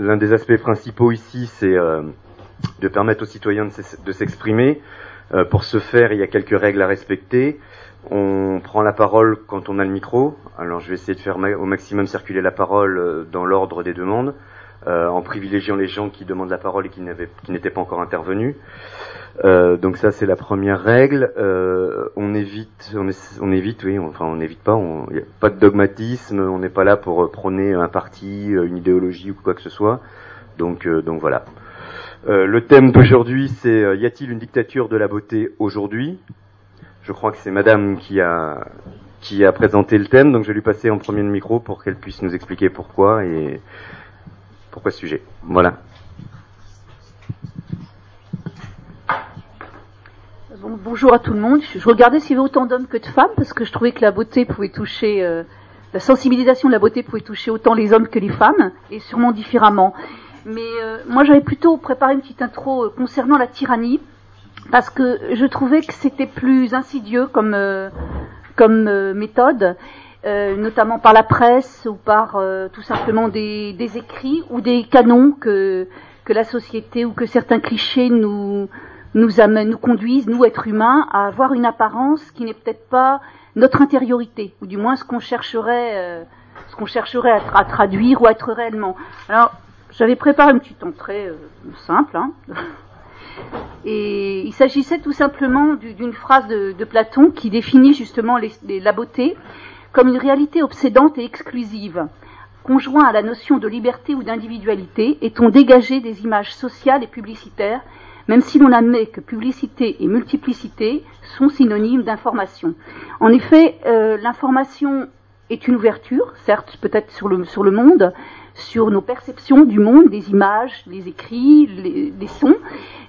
l'un des aspects principaux ici, c'est de permettre aux citoyens de s'exprimer. pour ce faire, il y a quelques règles à respecter. On prend la parole quand on a le micro. Alors je vais essayer de faire au maximum circuler la parole dans l'ordre des demandes. Euh, en privilégiant les gens qui demandent la parole et qui n'étaient pas encore intervenus. Euh, donc ça c'est la première règle. Euh, on évite, on, évite, oui, enfin on n'évite pas. Il n'y a pas de dogmatisme. On n'est pas là pour prôner un parti, une idéologie ou quoi que ce soit. Donc donc voilà. le thème d'aujourd'hui c'est y a-t-il une dictature de la beauté aujourd'hui? Je crois que c'est Madame qui a qui a présenté le thème, donc je vais lui passer en premier le micro pour qu'elle puisse nous expliquer pourquoi et pourquoi ce sujet? Voilà. bonjour à tout le monde. Je regardais s'il y avait autant d'hommes que de femmes parce que je trouvais que la beauté pouvait toucher, euh, la sensibilisation de la beauté pouvait toucher autant les hommes que les femmes et sûrement différemment. Mais euh, moi j'avais plutôt préparé une petite intro euh, concernant la tyrannie parce que je trouvais que c'était plus insidieux comme, comme méthode euh, notamment par la presse ou par euh, tout simplement des, écrits ou des canons que, que la société ou que certains clichés nous, nous, amènent, nous conduisent, nous êtres humains, à avoir une apparence qui n'est peut-être pas notre intériorité, ou du moins ce qu'on chercherait, euh, ce qu'on chercherait à, traduire ou à être réellement. Alors, j'avais préparé une petite entrée simple, hein, et il s'agissait tout simplement d'une phrase de, Platon qui définit justement la beauté comme une réalité obsédante et exclusive. Conjoint à la notion de liberté ou d'individualité, est-on dégagé des images sociales et publicitaires, même si l'on admet que publicité et multiplicité sont synonymes d'information. En effet, euh, l'information est une ouverture, certes peut-être sur le, sur le monde, sur nos perceptions du monde, des images, les écrits, les, sons,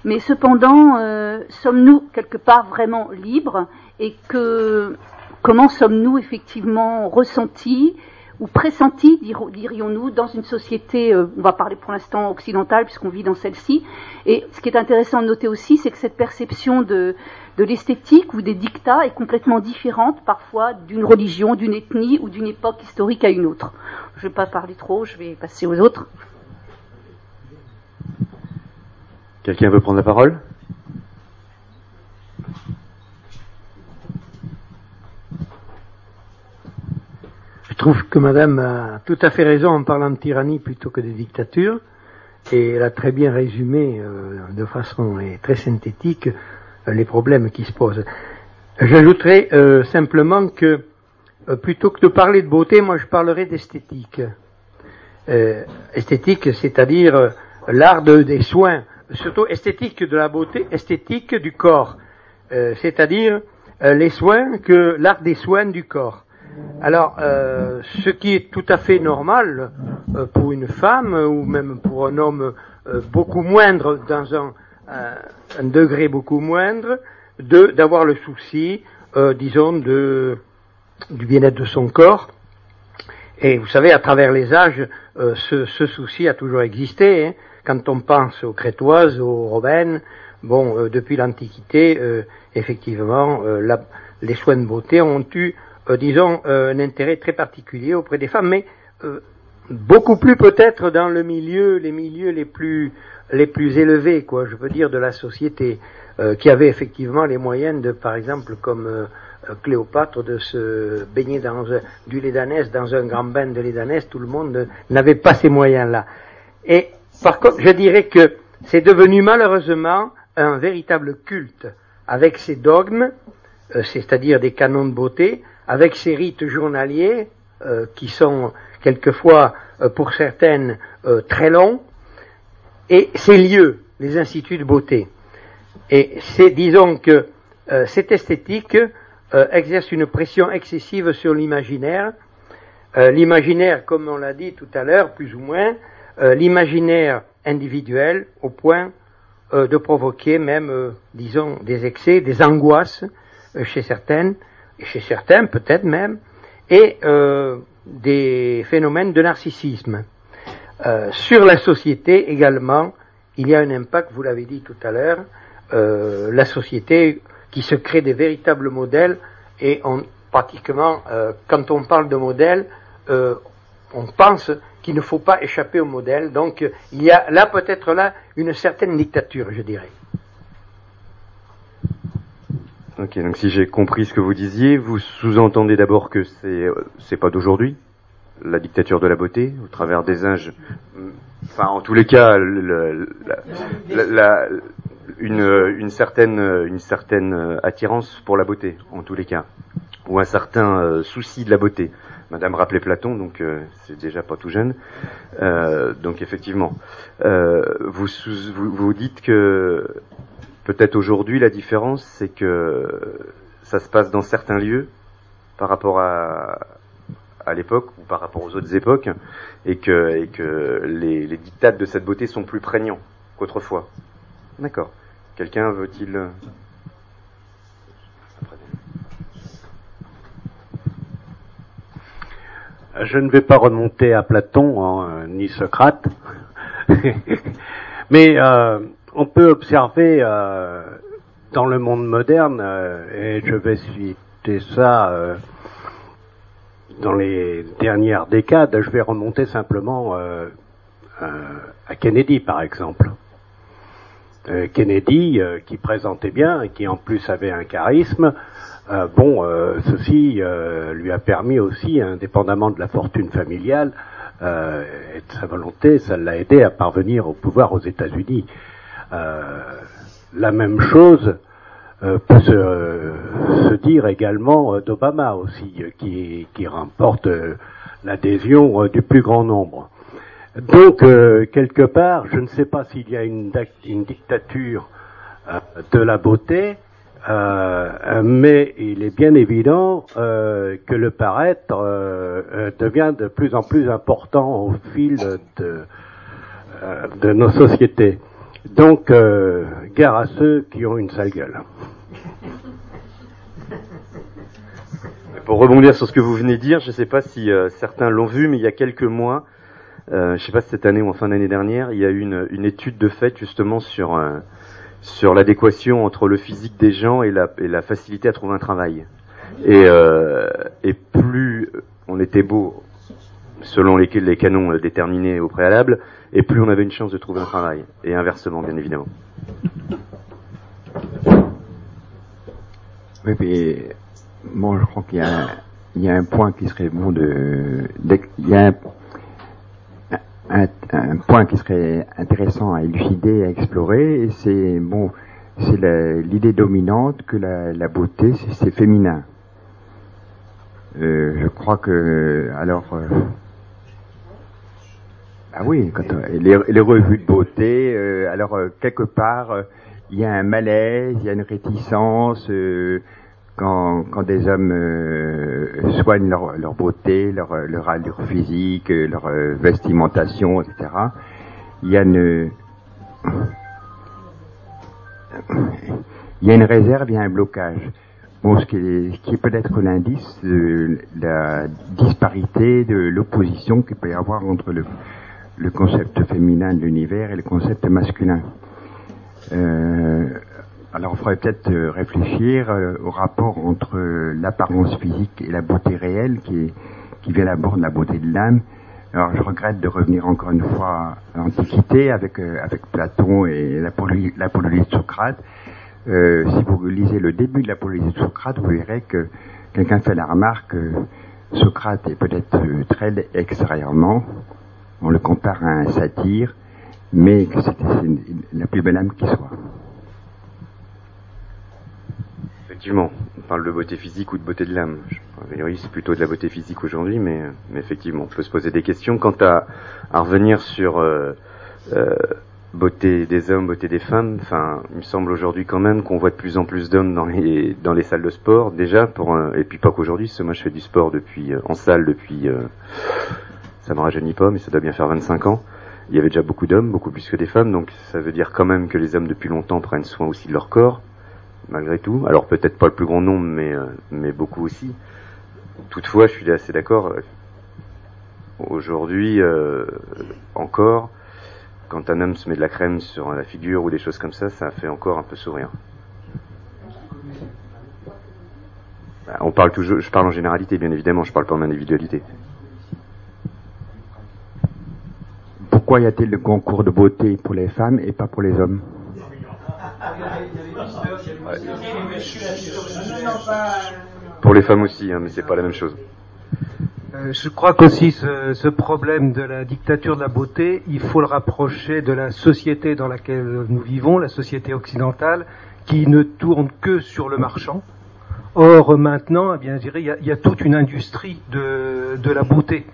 mais cependant, euh, sommes-nous quelque part vraiment libres et que Comment sommes-nous effectivement ressentis ou pressentis, dirions-nous, dans une société, euh, on va parler pour l'instant occidentale puisqu'on vit dans celle-ci. Et ce qui est intéressant de noter aussi, c'est que cette perception de, l'esthétique ou des dictats est complètement différente parfois d'une religion, d'une ethnie ou d'une époque historique à une autre. Je ne vais pas parler trop, je vais passer aux autres. Quelqu'un veut prendre la parole? Trouve que Madame a tout à fait raison en parlant de tyrannie plutôt que de dictature, et elle a très bien résumé euh, de façon très synthétique euh, les problèmes qui se posent. J'ajouterai euh, simplement que plutôt que de parler de beauté, moi je parlerai d'esthétique. esthétique, c'est-à-dire l'art des soins, surtout esthétique de la beauté, esthétique du corps, c'est-à-dire les soins que l'art des soins du corps. Alors, euh, ce qui est tout à fait normal euh, pour une femme ou même pour un homme euh, beaucoup moindre, dans un, degré beaucoup moindre, d'avoir le souci, disons, de, du bien-être de son corps. Et vous savez, à travers les âges, ce, souci a toujours existé. Hein. Quand on pense aux Crétoises, aux Romaines, bon, depuis l'Antiquité, effectivement, les soins de beauté ont eu disons, euh, un intérêt très particulier auprès des femmes, mais euh, beaucoup plus peut-être dans le milieu, les milieux les plus les plus élevés, quoi, je veux dire, de la société, qui avait effectivement les moyens de, par exemple, comme Cléopâtre, de se baigner dans du lait d'ânesse, dans un grand bain de lait d'ânesse, tout le monde n'avait pas ces moyens-là. Et par contre, je dirais que c'est devenu malheureusement un véritable culte, avec ses dogmes, c'est-à-dire des canons de beauté, avec ces rites journaliers euh, qui sont quelquefois, euh, pour certaines, euh, très longs, et ces lieux, les instituts de beauté. Et c'est, disons que cette esthétique exerce une pression excessive sur l'imaginaire. l'imaginaire, comme on l'a dit tout à l'heure, plus ou moins, l'imaginaire individuel au point de provoquer même, disons, des excès, des angoisses chez certaines, chez certains peut-être même, et euh, des phénomènes de narcissisme. Euh, sur la société également, il y a un impact, vous l'avez dit tout à l'heure, euh, la société qui se crée des véritables modèles, et on, pratiquement, quand on parle de modèles, on pense qu'il ne faut pas échapper au modèle. Donc il y a là peut-être là une certaine dictature, je dirais. Ok, donc si j'ai compris ce que vous disiez, vous sous-entendez d'abord que c'est c'est pas d'aujourd'hui, la dictature de la beauté, au travers des âges. Enfin, en tous les cas, le, la, la, une, une, certaine, une certaine attirance pour la beauté, en tous les cas, ou un certain euh, souci de la beauté. Madame rappelait Platon, donc euh, c'est déjà pas tout jeune. Euh, donc effectivement, euh, vous, vous, vous dites que peut-être aujourd'hui la différence, c'est que ça se passe dans certains lieux par rapport à, à l'époque ou par rapport aux autres époques, et que, et que les, les dictates de cette beauté sont plus prégnants qu'autrefois. D'accord. Quelqu'un veut-il? Je ne vais pas remonter à Platon hein, ni Socrate, mais euh, on peut observer euh, dans le monde moderne, euh, et je vais citer ça euh, dans les dernières décades, je vais remonter simplement à Kennedy par exemple. Kennedy, qui présentait bien, et qui en plus avait un charisme, bon, ceci lui a permis aussi, indépendamment de la fortune familiale et de sa volonté, ça l'a aidé à parvenir au pouvoir aux États-Unis. La même chose peut se, dire également d'Obama aussi, qui, remporte l'adhésion du plus grand nombre. Donc, quelque part, je ne sais pas s'il y a une, dictature de la beauté, euh, mais il est bien évident euh, que le paraître euh, euh devient de plus en plus important au fil euh, de nos sociétés. Donc, euh, gare à ceux qui ont une sale gueule. Pour rebondir sur ce que vous venez de dire, je ne sais pas si certains l'ont vu, mais il y a quelques mois, je ne sais pas si cette année ou en fin d'année dernière, il y a eu une, étude de fait justement sur sur l'adéquation entre le physique des gens et la, facilité à trouver un travail. Euh, et plus on était beau, selon les, les canons déterminés au préalable, et plus on avait une chance de trouver un travail. Et inversement, bien évidemment. Oui, mais bon, je crois qu'il y, y, a un point qui serait bon de, il y a un, point qui serait intéressant à élucider, à explorer, c'est bon, c'est l'idée dominante que la, la beauté c'est féminin. Euh, je crois que alors euh, ah oui, quand les, les, revues de beauté, euh, alors euh, quelque part il y a un malaise, il y a une réticence quand, quand des hommes euh, soignent leur, leur, beauté, leur, leur allure physique, leur euh, vestimentation, etc., il y a une il y a une réserve, il y a un blocage. Bon, ce qui est, qui est peut-être l'indice de la disparité, de l'opposition qu'il peut y avoir entre le, le concept féminin de l'univers et le concept masculin. Euh, alors, il faudrait peut-être euh, réfléchir euh, au rapport entre l'apparence physique et la beauté réelle qui, vient d'abord de la beauté de l'âme. Alors, je regrette de revenir encore une fois à l'Antiquité avec, avec Platon et l'apologie de Socrate. Si vous lisez le début de l'apologie de Socrate, vous verrez que quelqu'un fait la remarque que Socrate est peut-être très extérieurement, on le compare à un satyre, mais que c'était la plus belle âme qui soit. effectivement, on parle de beauté physique ou de beauté de l'âme. A c'est plutôt de la beauté physique aujourd'hui, mais, effectivement, on peut se poser des questions. Quant à, revenir sur euh, euh, beauté des hommes, beauté des femmes, enfin, il me semble aujourd'hui quand même qu'on voit de plus en plus d'hommes dans les dans les salles de sport déjà, pour et puis pas qu'aujourd'hui, moi je fais du sport depuis euh, en salle depuis, ça me rajeunit pas, mais ça doit bien faire 25 ans. Il y avait déjà beaucoup d'hommes, beaucoup plus que des femmes, donc ça veut dire quand même que les hommes depuis longtemps prennent soin aussi de leur corps malgré tout. Alors peut-être pas le plus grand nombre, mais, euh, mais beaucoup aussi. Toutefois, je suis assez d'accord. Euh, aujourd'hui, euh, encore, quand un homme se met de la crème sur la figure ou des choses comme ça, ça fait encore un peu sourire. Bah, on parle toujours, je parle en généralité, bien évidemment, je parle pas en individualité. Pourquoi y a-t-il le concours de beauté pour les femmes et pas pour les hommes? Pour les femmes aussi, hein, mais c'est pas la même chose. Euh, je crois qu'aussi ce, ce, problème de la dictature de la beauté, il faut le rapprocher de la société dans laquelle nous vivons, la société occidentale, qui ne tourne que sur le marchand. Or maintenant, eh bien, je dirais, il y, a, il y a toute une industrie de, de la beauté.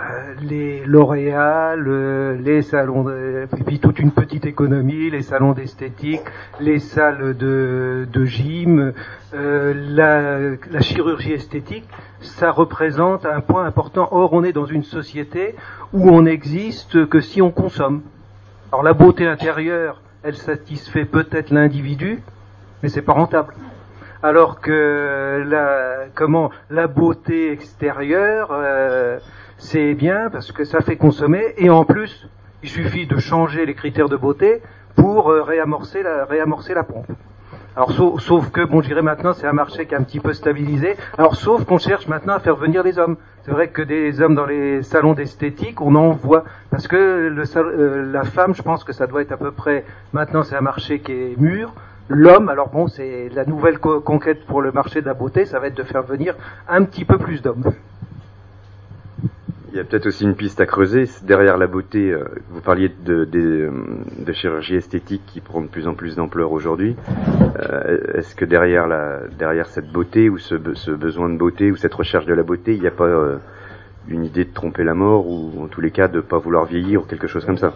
Euh, les L'Oréal, euh, les salons, de, et puis toute une petite économie, les salons d'esthétique, les salles de, de gym, euh, la, la, chirurgie esthétique, ça représente un point important. Or, on est dans une société où on n'existe que si on consomme. Alors, la beauté intérieure, elle satisfait peut-être l'individu, mais c'est pas rentable. Alors que la, comment, la beauté extérieure, euh, c'est bien parce que ça fait consommer et en plus, il suffit de changer les critères de beauté pour euh, réamorcer la, réamorcer la pompe. Alors sauf, que bon, je dirais maintenant c'est un marché qui est un petit peu stabilisé. Alors sauf qu'on cherche maintenant à faire venir des hommes. C'est vrai que des hommes dans les salons d'esthétique, on en voit parce que euh, la femme, je pense que ça doit être à peu près maintenant c'est un marché qui est mûr. L'homme, alors bon, c'est la nouvelle co conquête pour le marché de la beauté, ça va être de faire venir un petit peu plus d'hommes. Il y a peut-être aussi une piste à creuser. Derrière la beauté, euh, vous parliez de, euh, chirurgie esthétique qui prend de plus en plus d'ampleur aujourd'hui. Euh, Est-ce que derrière, cette beauté ou ce, besoin de beauté ou cette recherche de la beauté, il n'y a pas une idée de tromper la mort ou en tous les cas de ne pas vouloir vieillir ou quelque chose comme ça?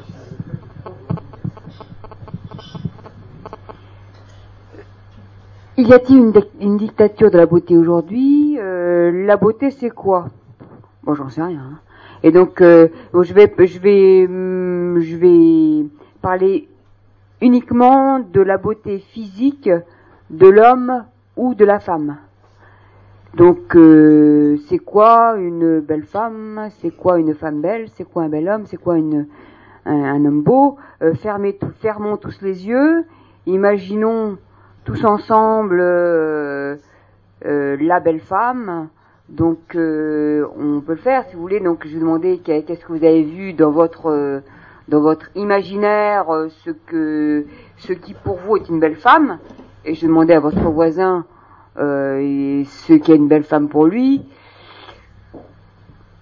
Y a-t-il une, dictature de la beauté aujourd'hui? La beauté, c'est quoi? Bon, j'en sais rien. Hein. Et donc, euh, je vais, je vais, hum, je vais parler uniquement de la beauté physique de l'homme ou de la femme. Donc, euh, c'est quoi une belle femme? C'est quoi une femme belle? C'est quoi un bel homme? C'est quoi une, un, homme beau? Euh, fermez Fermons tous les yeux. Imaginons tous ensemble euh, euh, la belle femme. Donc euh, on peut le faire si vous voulez. Donc je vous demandais qu'est-ce que vous avez vu dans votre dans votre imaginaire ce que ce qui pour vous est une belle femme. Et je demandais à votre voisin ce qui est une belle femme pour lui.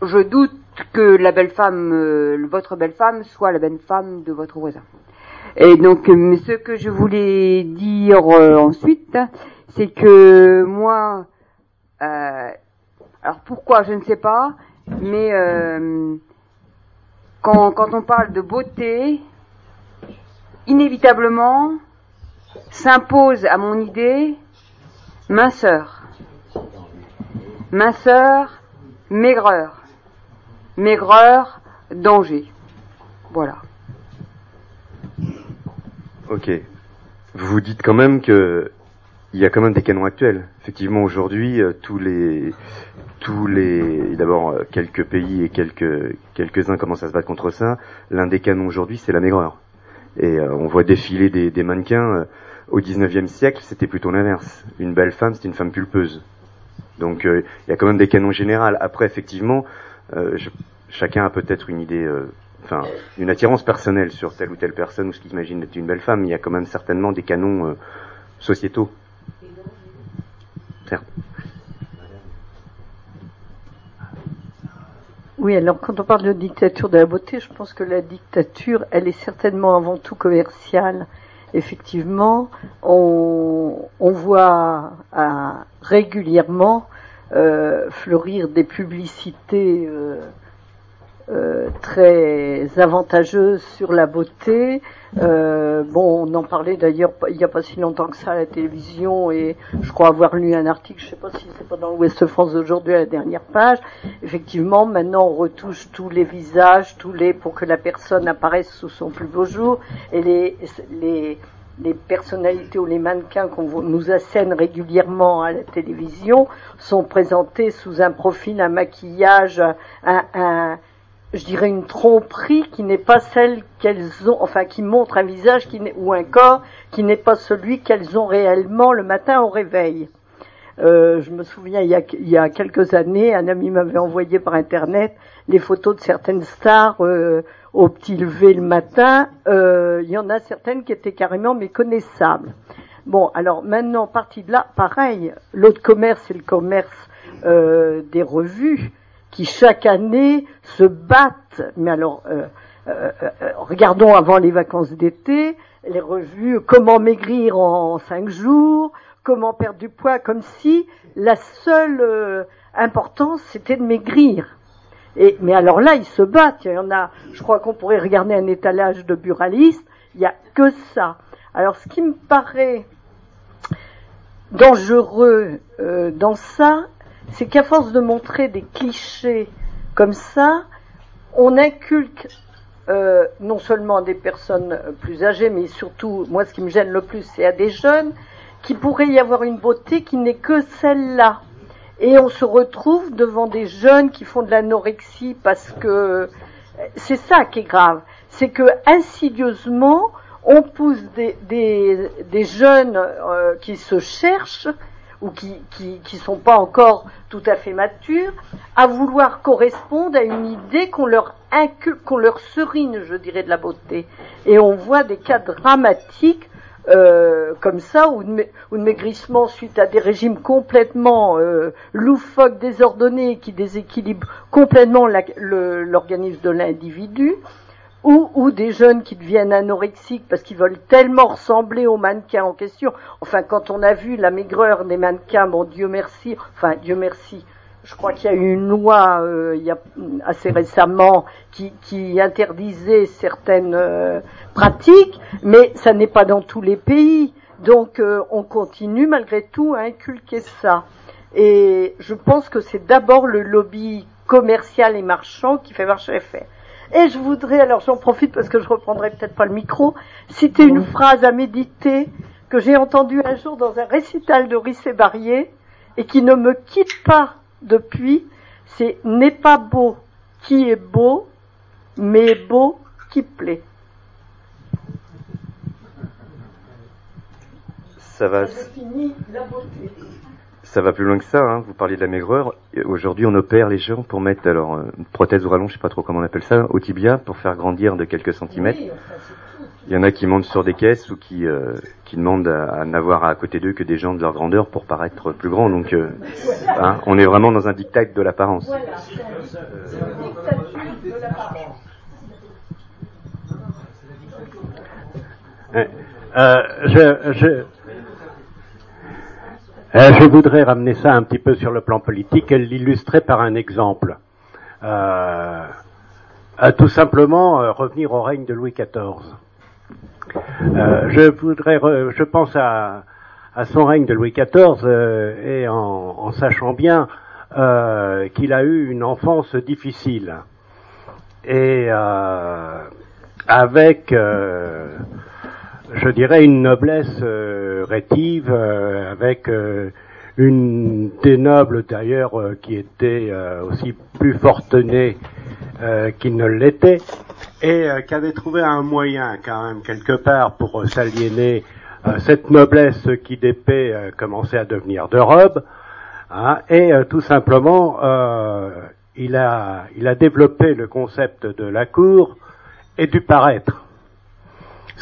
Je doute que la belle femme, votre belle femme, soit la belle femme de votre voisin. Et donc, ce que je voulais dire euh, ensuite, c'est que moi, euh, alors pourquoi, je ne sais pas, mais euh, quand, quand on parle de beauté, inévitablement s'impose à mon idée minceur. Minceur, maigreur. Maigreur, danger. Voilà. Ok. Vous vous dites quand même que il y a quand même des canons actuels. Effectivement, aujourd'hui, euh, tous les, tous les, d'abord euh, quelques pays et quelques quelques-uns commencent à se battre contre ça. L'un des canons aujourd'hui, c'est la maigreur. Et euh, on voit défiler des, des mannequins. Euh, au 19e siècle, c'était plutôt l'inverse. Une belle femme, c'était une femme pulpeuse. Donc, il y a quand même des canons généraux. Après, effectivement, je, chacun a peut-être une idée enfin, une attirance personnelle sur telle ou telle personne ou ce qu'il imagine être une belle femme, il y a quand même certainement des canons euh, sociétaux. Oui, alors quand on parle de dictature de la beauté, je pense que la dictature, elle est certainement avant tout commerciale. Effectivement, on, voit à, régulièrement euh, fleurir des publicités euh, euh, très avantageuse sur la beauté. Euh, bon, on en parlait d'ailleurs il n'y a pas si longtemps que ça à la télévision et je crois avoir lu un article, je ne sais pas si c'est pas dans l'Ouest France d'aujourd'hui à la dernière page. Effectivement, maintenant on retouche tous les visages, tous les pour que la personne apparaisse sous son plus beau jour et les les les personnalités ou les mannequins qu'on nous assène régulièrement à la télévision sont présentés sous un profil, un maquillage, un, un je dirais une tromperie qui n'est pas celle qu'elles ont, enfin qui montre un visage qui ou un corps qui n'est pas celui qu'elles ont réellement le matin au réveil. Euh, je me souviens il y, a, quelques années, un ami m'avait envoyé par internet les photos de certaines stars euh, au petit lever le matin, euh, il y en a certaines qui étaient carrément méconnaissables. Bon, alors maintenant, partie de là, pareil, l'autre commerce, c'est le commerce des revues qui chaque année se battent. Mais alors, euh, euh, euh, regardons avant les vacances d'été, les revues Comment maigrir en cinq jours, Comment perdre du poids, comme si la seule euh, importance c'était de maigrir. Et, mais alors là, ils se battent. Il y en a, je crois qu'on pourrait regarder un étalage de buralistes. Il n'y a que ça. Alors, ce qui me paraît dangereux euh, dans ça, c'est qu'à force de montrer des clichés comme ça, on inculque euh, non seulement à des personnes plus âgées, mais surtout, moi, ce qui me gêne le plus, c'est à des jeunes, qu'il pourrait y avoir une beauté qui n'est que celle-là. Et on se retrouve devant des jeunes qui font de l'anorexie parce que c'est ça qui est grave. C'est que insidieusement, on pousse des jeunes euh, qui se cherchent ou qui, qui, qui sont pas encore tout à fait matures à vouloir correspondre à une idée qu'on leur qu'on leur serine, je dirais, de la beauté. Et on voit des cas dramatiques euh, comme ça, ou de, ou de, maigrissement suite à des régimes complètement euh, loufoques, désordonnés, qui déséquilibrent complètement l'organisme de l'individu, ou, des jeunes qui deviennent anorexiques parce qu'ils veulent tellement ressembler aux mannequins en question. Enfin, quand on a vu la maigreur des mannequins, bon Dieu merci, enfin Dieu merci, je crois qu'il y a eu une loi euh, assez récemment qui, interdisait certaines euh, pratiques, mais ça n'est pas dans tous les pays. Donc euh, on continue malgré tout à inculquer ça. Et je pense que c'est d'abord le lobby commercial et marchand qui fait marcher l'effet. Et je voudrais, alors j'en profite parce que je reprendrai peut-être pas le micro, citer une phrase à méditer que j'ai entendue un jour dans un récital de Rissé Barrier et qui ne me quitte pas depuis, c'est n'est pas beau qui est beau, mais beau qui plaît. Ça va. Ça va plus loin que ça. Hein. Vous parliez de la maigreur. Aujourd'hui, on opère les gens pour mettre alors une prothèse ou rallonge, je sais pas trop comment on appelle ça, au tibia pour faire grandir de quelques centimètres. Oui, il y en a qui montent sur des caisses ou qui, euh, qui demandent à, à n'avoir à côté d'eux que des gens de leur grandeur pour paraître plus grands. Donc, euh, hein, on est vraiment dans un diktat de l'apparence. Voilà, euh, je, je, je voudrais ramener ça un petit peu sur le plan politique et l'illustrer par un exemple. Euh, tout simplement revenir au règne de Louis XIV. Euh, je voudrais, je pense à, à, son règne de Louis XIV euh, et en, en, sachant bien euh, qu'il a eu une enfance difficile et avec, je dirais, une noblesse rétive, avec une des nobles d'ailleurs qui était aussi plus fortunée qu'il ne l'était et euh, qui avait trouvé un moyen quand même quelque part pour euh, s'aliéner euh, cette noblesse qui d'épée commençait à devenir de robe, hein, et tout simplement il a il a développé le concept de la cour et du paraître.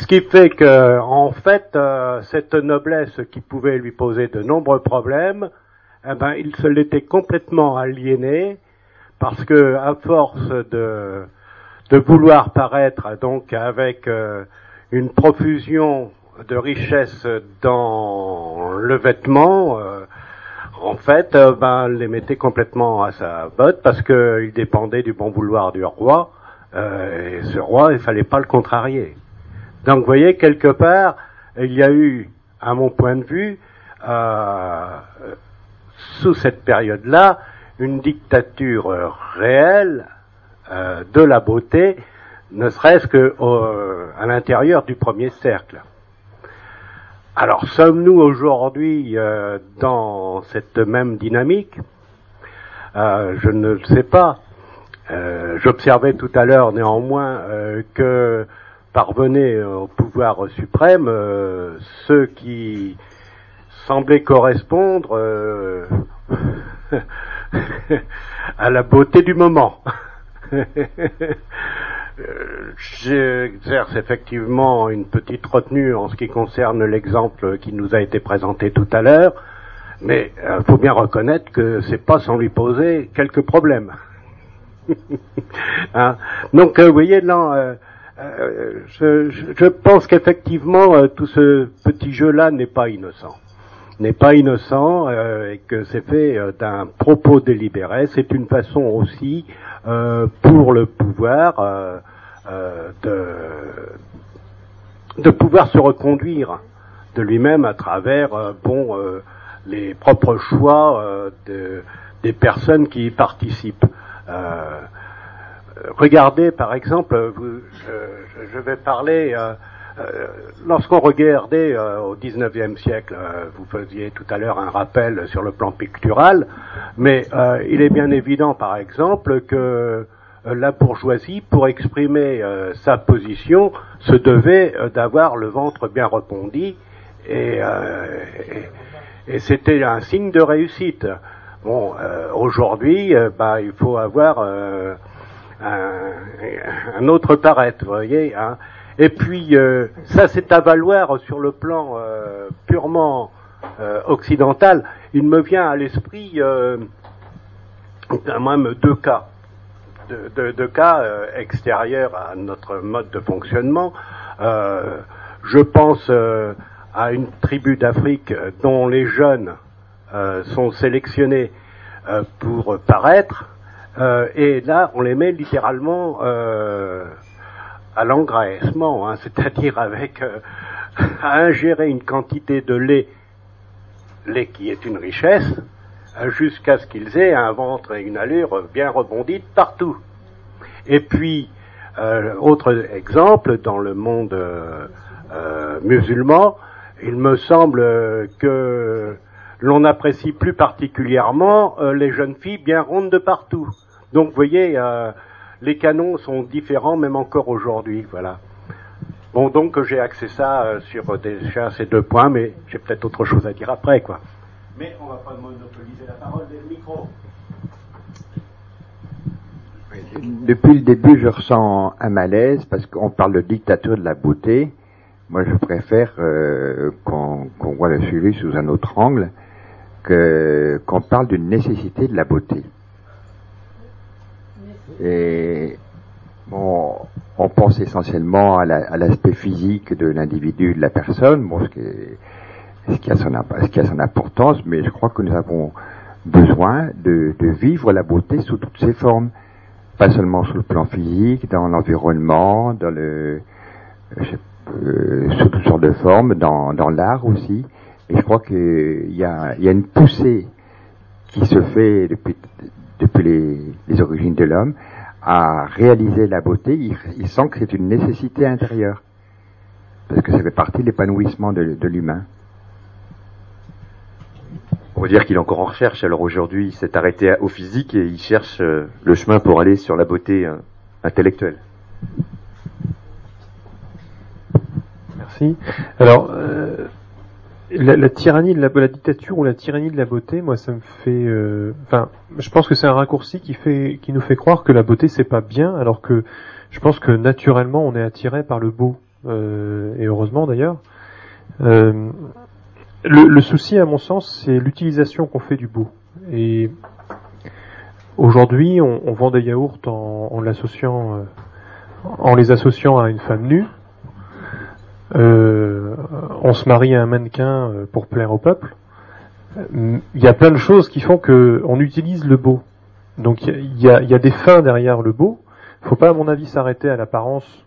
Ce qui fait que, en fait, cette noblesse qui pouvait lui poser de nombreux problèmes, eh ben, il se l'était complètement aliéné parce que, à force de de vouloir paraître donc avec euh, une profusion de richesses dans le vêtement, euh, en fait, euh, ben, les mettait complètement à sa botte parce qu'il dépendait du bon vouloir du roi. et ce roi, il fallait pas le contrarier. Donc, vous voyez, quelque part, il y a eu, à mon point de vue, sous cette période-là, une dictature réelle euh, de la beauté, ne serait-ce que à l'intérieur du premier cercle. Alors sommes-nous aujourd'hui euh, dans cette même dynamique? Euh, Je ne le sais pas. J'observais tout à l'heure néanmoins que parvenaient au pouvoir suprême ceux qui semblaient correspondre à la beauté du moment. j'exerce effectivement une petite retenue en ce qui concerne l'exemple qui nous a été présenté tout à l'heure, mais il faut bien reconnaître que c'est pas sans lui poser quelques problèmes. Hein? Donc, vous voyez, là, je, je, pense qu'effectivement, tout ce petit jeu-là n'est pas innocent n'est pas innocent euh, et que c'est fait euh, d'un propos délibéré. C'est une façon aussi euh, pour le pouvoir de, de pouvoir se reconduire de lui-même à travers bon les propres choix de, des personnes qui y participent. Regardez par exemple, je, vais parler euh, lorsqu'on regardait euh, au XIXe siècle, euh, vous faisiez tout à l'heure un rappel sur le plan pictural, mais il est bien évident, par exemple, que la bourgeoisie, pour exprimer sa position, se devait d'avoir le ventre bien rebondi, et, et, c'était un signe de réussite. Bon, aujourd'hui, bah, il faut avoir un, autre paraître, vous voyez. Hein. Et puis, euh, ça, c'est à valoir sur le plan euh, purement euh, occidental. Il me vient à l'esprit même deux cas, deux, deux, cas extérieurs à notre mode de fonctionnement. je pense à une tribu d'Afrique dont les jeunes sont sélectionnés pour paraître, et là, on les met littéralement à l'engraissement, hein, c'est-à-dire avec euh, à ingérer une quantité de lait, lait qui est une richesse, euh, jusqu'à ce qu'ils aient un ventre et une allure bien rebondie partout. Et puis, euh, autre exemple, dans le monde musulman, il me semble que l'on apprécie plus particulièrement les jeunes filles bien rondes de partout. Donc, vous voyez, les canons sont différents même encore aujourd'hui. Voilà. Bon, donc j'ai axé ça euh, sur déjà ces deux points, mais j'ai peut-être autre chose à dire après, quoi. Mais on va pas monopoliser la parole des micros. Depuis le début, je ressens un malaise parce qu'on parle de dictature de la beauté. Moi, je préfère euh, qu'on voit le sujet sous un autre angle, que qu'on parle d'une nécessité de la beauté. Et bon, on pense essentiellement à l'aspect physique de l'individu, de la personne, bon, ce qui, ce, qui a son, ce qui a son importance, mais je crois que nous avons besoin de, de vivre la beauté sous toutes ses formes, pas seulement sur le plan physique, dans l'environnement, dans le, euh, sous toutes sortes de formes, dans, dans l'art aussi. Et je crois qu'il y a, y a une poussée qui se fait depuis, depuis les, les origines de l'homme à réaliser la beauté, il, sent que c'est une nécessité intérieure, parce que ça fait partie de l'épanouissement de, l'humain. On va dire qu'il est encore en recherche, alors aujourd'hui il s'est arrêté au physique et il cherche euh, le chemin pour aller sur la beauté euh, intellectuelle. Merci. Alors, euh, la, tyrannie de la, la, dictature ou la tyrannie de la beauté, moi, ça me fait. Euh, enfin, je pense que c'est un raccourci qui fait, qui nous fait croire que la beauté c'est pas bien, alors que je pense que naturellement on est attiré par le beau, euh, et heureusement d'ailleurs. Euh, le, le, souci, à mon sens, c'est l'utilisation qu'on fait du beau. Et aujourd'hui, on, on, vend des yaourts en, en l'associant, euh, en les associant à une femme nue. Euh, on se marie à un mannequin euh, pour plaire au peuple. Il y a plein de choses qui font que on utilise le beau. Donc il y a, des fins derrière le beau. Il faut pas, à mon avis, s'arrêter à l'apparence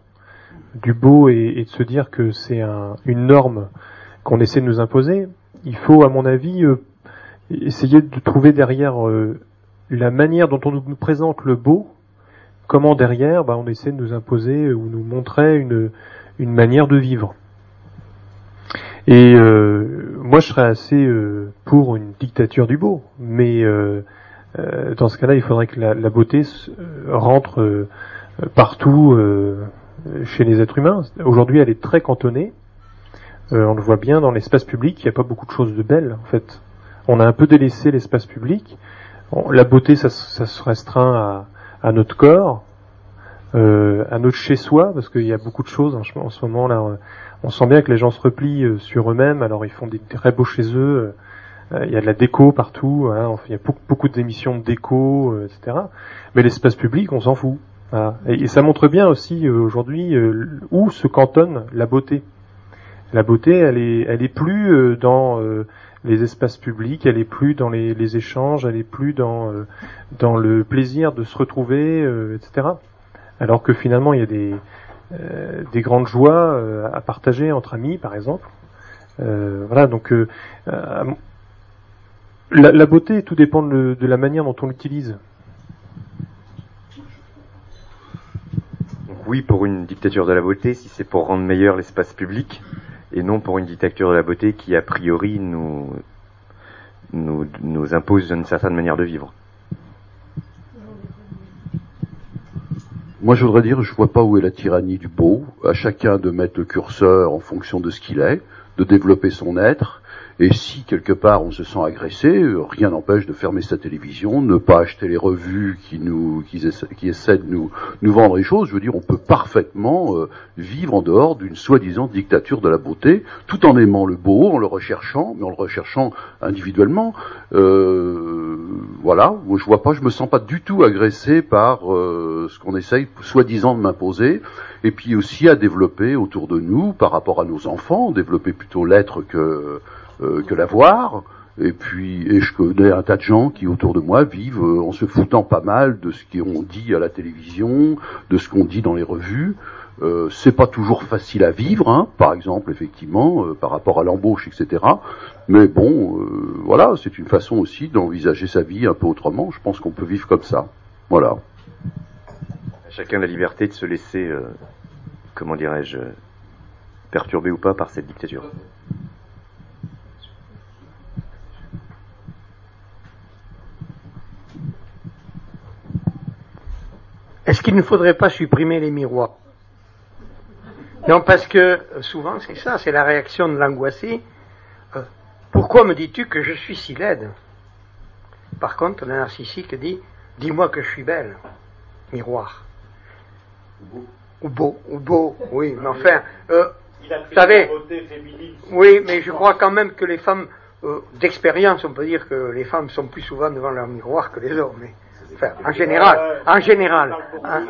du beau et, de se dire que c'est un, une norme qu'on essaie de nous imposer. Il faut, à mon avis, euh, essayer de trouver derrière la manière dont on nous présente le beau, comment derrière, bah, on essaie de nous imposer ou nous montrer une, une manière de vivre. Et euh, moi, je serais assez euh, pour une dictature du beau, mais euh, dans ce cas-là, il faudrait que la, beauté rentre partout chez les êtres humains. Aujourd'hui, elle est très cantonnée. on le voit bien dans l'espace public, il n'y a pas beaucoup de choses de belles, en fait. On a un peu délaissé l'espace public. la beauté, ça, se restreint à notre corps, euh, à notre chez soi, parce qu'il y a beaucoup de choses en, en ce moment là. On sent bien que les gens se replient euh, sur eux-mêmes. Alors ils font des très beaux chez eux. Euh, il y a de la déco partout. Hein, il y a beaucoup, d'émissions de déco, euh, etc. Mais l'espace public, on s'en fout. Voilà. Et, ça montre bien aussi euh, aujourd'hui où se cantonne la beauté. La beauté, elle est, elle est plus dans les espaces publics, elle est plus dans les, les échanges, elle est plus dans dans le plaisir de se retrouver, etc. Alors que finalement, il y a des des grandes joies à partager entre amis, par exemple. Euh, voilà, donc euh, la, beauté, tout dépend de, de la manière dont on l'utilise. Oui, pour une dictature de la beauté, si c'est pour rendre meilleur l'espace public, et non pour une dictature de la beauté qui, a priori, nous, nous, nous impose une certaine manière de vivre. Moi, je voudrais dire, je vois pas où est la tyrannie du beau. À chacun de mettre le curseur en fonction de ce qu'il est, de développer son être, et si quelque part on se sent agressé, rien n'empêche de fermer sa télévision, ne pas acheter les revues qui nous qui, essaient, de nous nous vendre les choses. Je veux dire, on peut parfaitement euh, vivre en dehors d'une soi-disant dictature de la beauté, tout en aimant le beau, en le recherchant, mais en le recherchant individuellement. Euh, voilà, je vois pas, je me sens pas du tout agressé par euh, ce qu'on essaye soi-disant de m'imposer et puis aussi à développer autour de nous, par rapport à nos enfants, développer plutôt l'être que euh, que l'avoir. Et puis, et je connais un tas de gens qui autour de moi vivent euh, en se foutant pas mal de ce qu'on dit à la télévision, de ce qu'on dit dans les revues. Euh, c'est pas toujours facile à vivre, hein, par exemple, effectivement, par rapport à l'embauche, etc. Mais bon, voilà, c'est une façon aussi d'envisager sa vie un peu autrement. Je pense qu'on peut vivre comme ça. Voilà. Chacun la liberté de se laisser, comment dirais-je, perturber ou pas par cette dictature. Est-ce qu'il ne faudrait pas supprimer les miroirs? Non, parce que souvent c'est ça, c'est la réaction de l'angoissé. Euh, pourquoi me dis-tu que je suis si laide? Par contre, le narcissique dit Dis-moi que je suis belle. Miroir. Ou beau, ou beau, oui, mais enfin, euh, vous savez, oui, mais je crois quand même que les femmes, euh, d'expérience, on peut dire que les femmes sont plus souvent devant leur miroir que les hommes. Mais Enfin, en général, en général,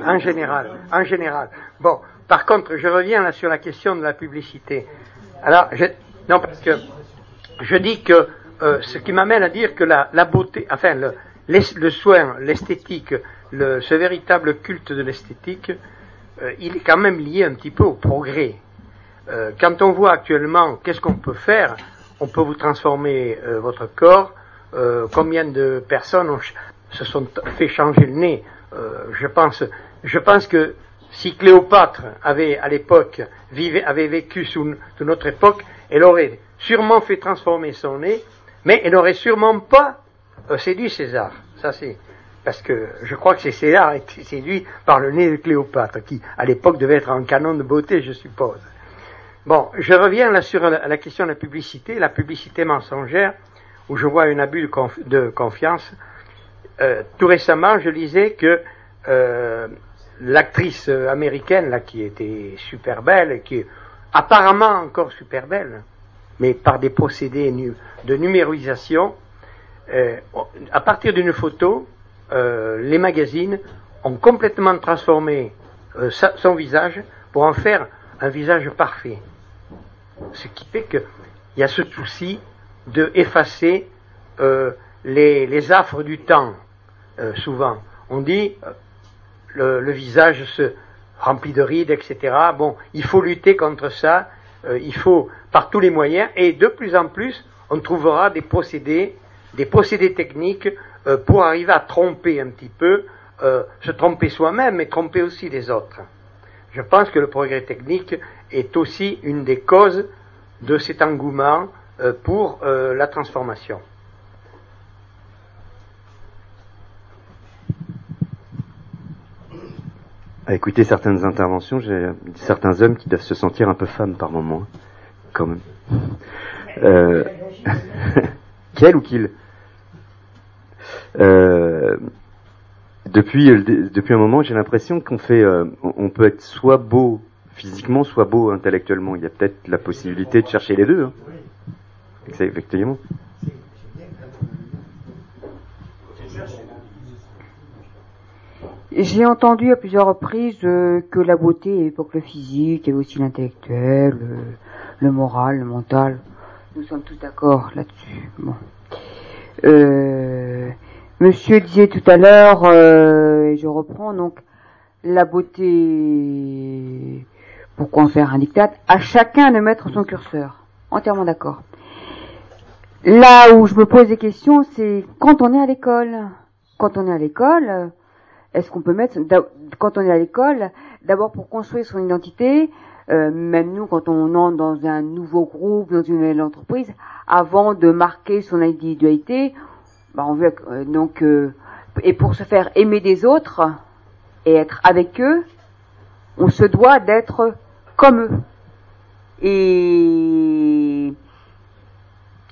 en, général, en général. Bon, par contre, je reviens là sur la question de la publicité. Alors, je, non, parce que je dis que euh, ce qui m'amène à dire que la, beauté, enfin, le, soin, l'esthétique, le, ce véritable culte de l'esthétique, euh, il est quand même lié un petit peu au progrès. Euh, quand on voit actuellement qu'est-ce qu'on peut faire, on peut vous transformer votre corps. Combien de personnes ont, se sont fait changer le nez. Euh, je pense, que si Cléopâtre avait à l'époque vécu sous, notre époque, elle aurait sûrement fait transformer son nez, mais elle n'aurait sûrement pas euh, séduit César. Ça c'est parce que je crois que c'est César qui été séduit par le nez de Cléopâtre, qui à l'époque devait être un canon de beauté, je suppose. Bon, je reviens là sur la, question de la publicité, la publicité mensongère, où je vois un abus de confiance. Euh, tout récemment, je lisais que euh, l'actrice américaine, là, qui était super belle, qui est apparemment encore super belle, mais par des procédés de numérisation, euh, à partir d'une photo, les magazines ont complètement transformé son visage pour en faire un visage parfait. Ce qui fait qu'il y a ce souci de effacer les, les affres du temps. Euh, souvent. On dit euh, le, visage se remplit de rides, etc. Bon, il faut lutter contre ça. Euh, il faut par tous les moyens et de plus en plus, on trouvera des procédés, des procédés techniques pour arriver à tromper un petit peu, se tromper soi-même, mais tromper aussi les autres. Je pense que le progrès technique est aussi une des causes de cet engouement pour la transformation. À écouter certaines interventions, j'ai certains hommes qui doivent se sentir un peu femmes par moment, quand même. Euh, quel ou qu'il? Euh, depuis, euh, depuis un moment, j'ai l'impression qu'on fait, on peut être soit beau physiquement, soit beau intellectuellement. Il y a peut-être la possibilité de chercher les deux. Hein. C'est effectivement. J'ai entendu à plusieurs reprises euh, que la beauté évoque le physique, et aussi l'intellectuel, le, le moral, le mental. Nous sommes tous d'accord là-dessus. Bon. Euh, monsieur disait tout à l'heure, euh, et je reprends donc, la beauté, pourquoi en faire un diktat À chacun de mettre son curseur. Entièrement d'accord. Là où je me pose des questions, c'est quand on est à l'école. Quand on est à l'école, est-ce qu'on peut mettre, quand on est à l'école, d'abord pour construire son identité, euh, même nous quand on entre dans un nouveau groupe, dans une nouvelle entreprise, avant de marquer son individualité, bah on veut euh, donc euh, et pour se faire aimer des autres et être avec eux, on se doit d'être comme eux. Et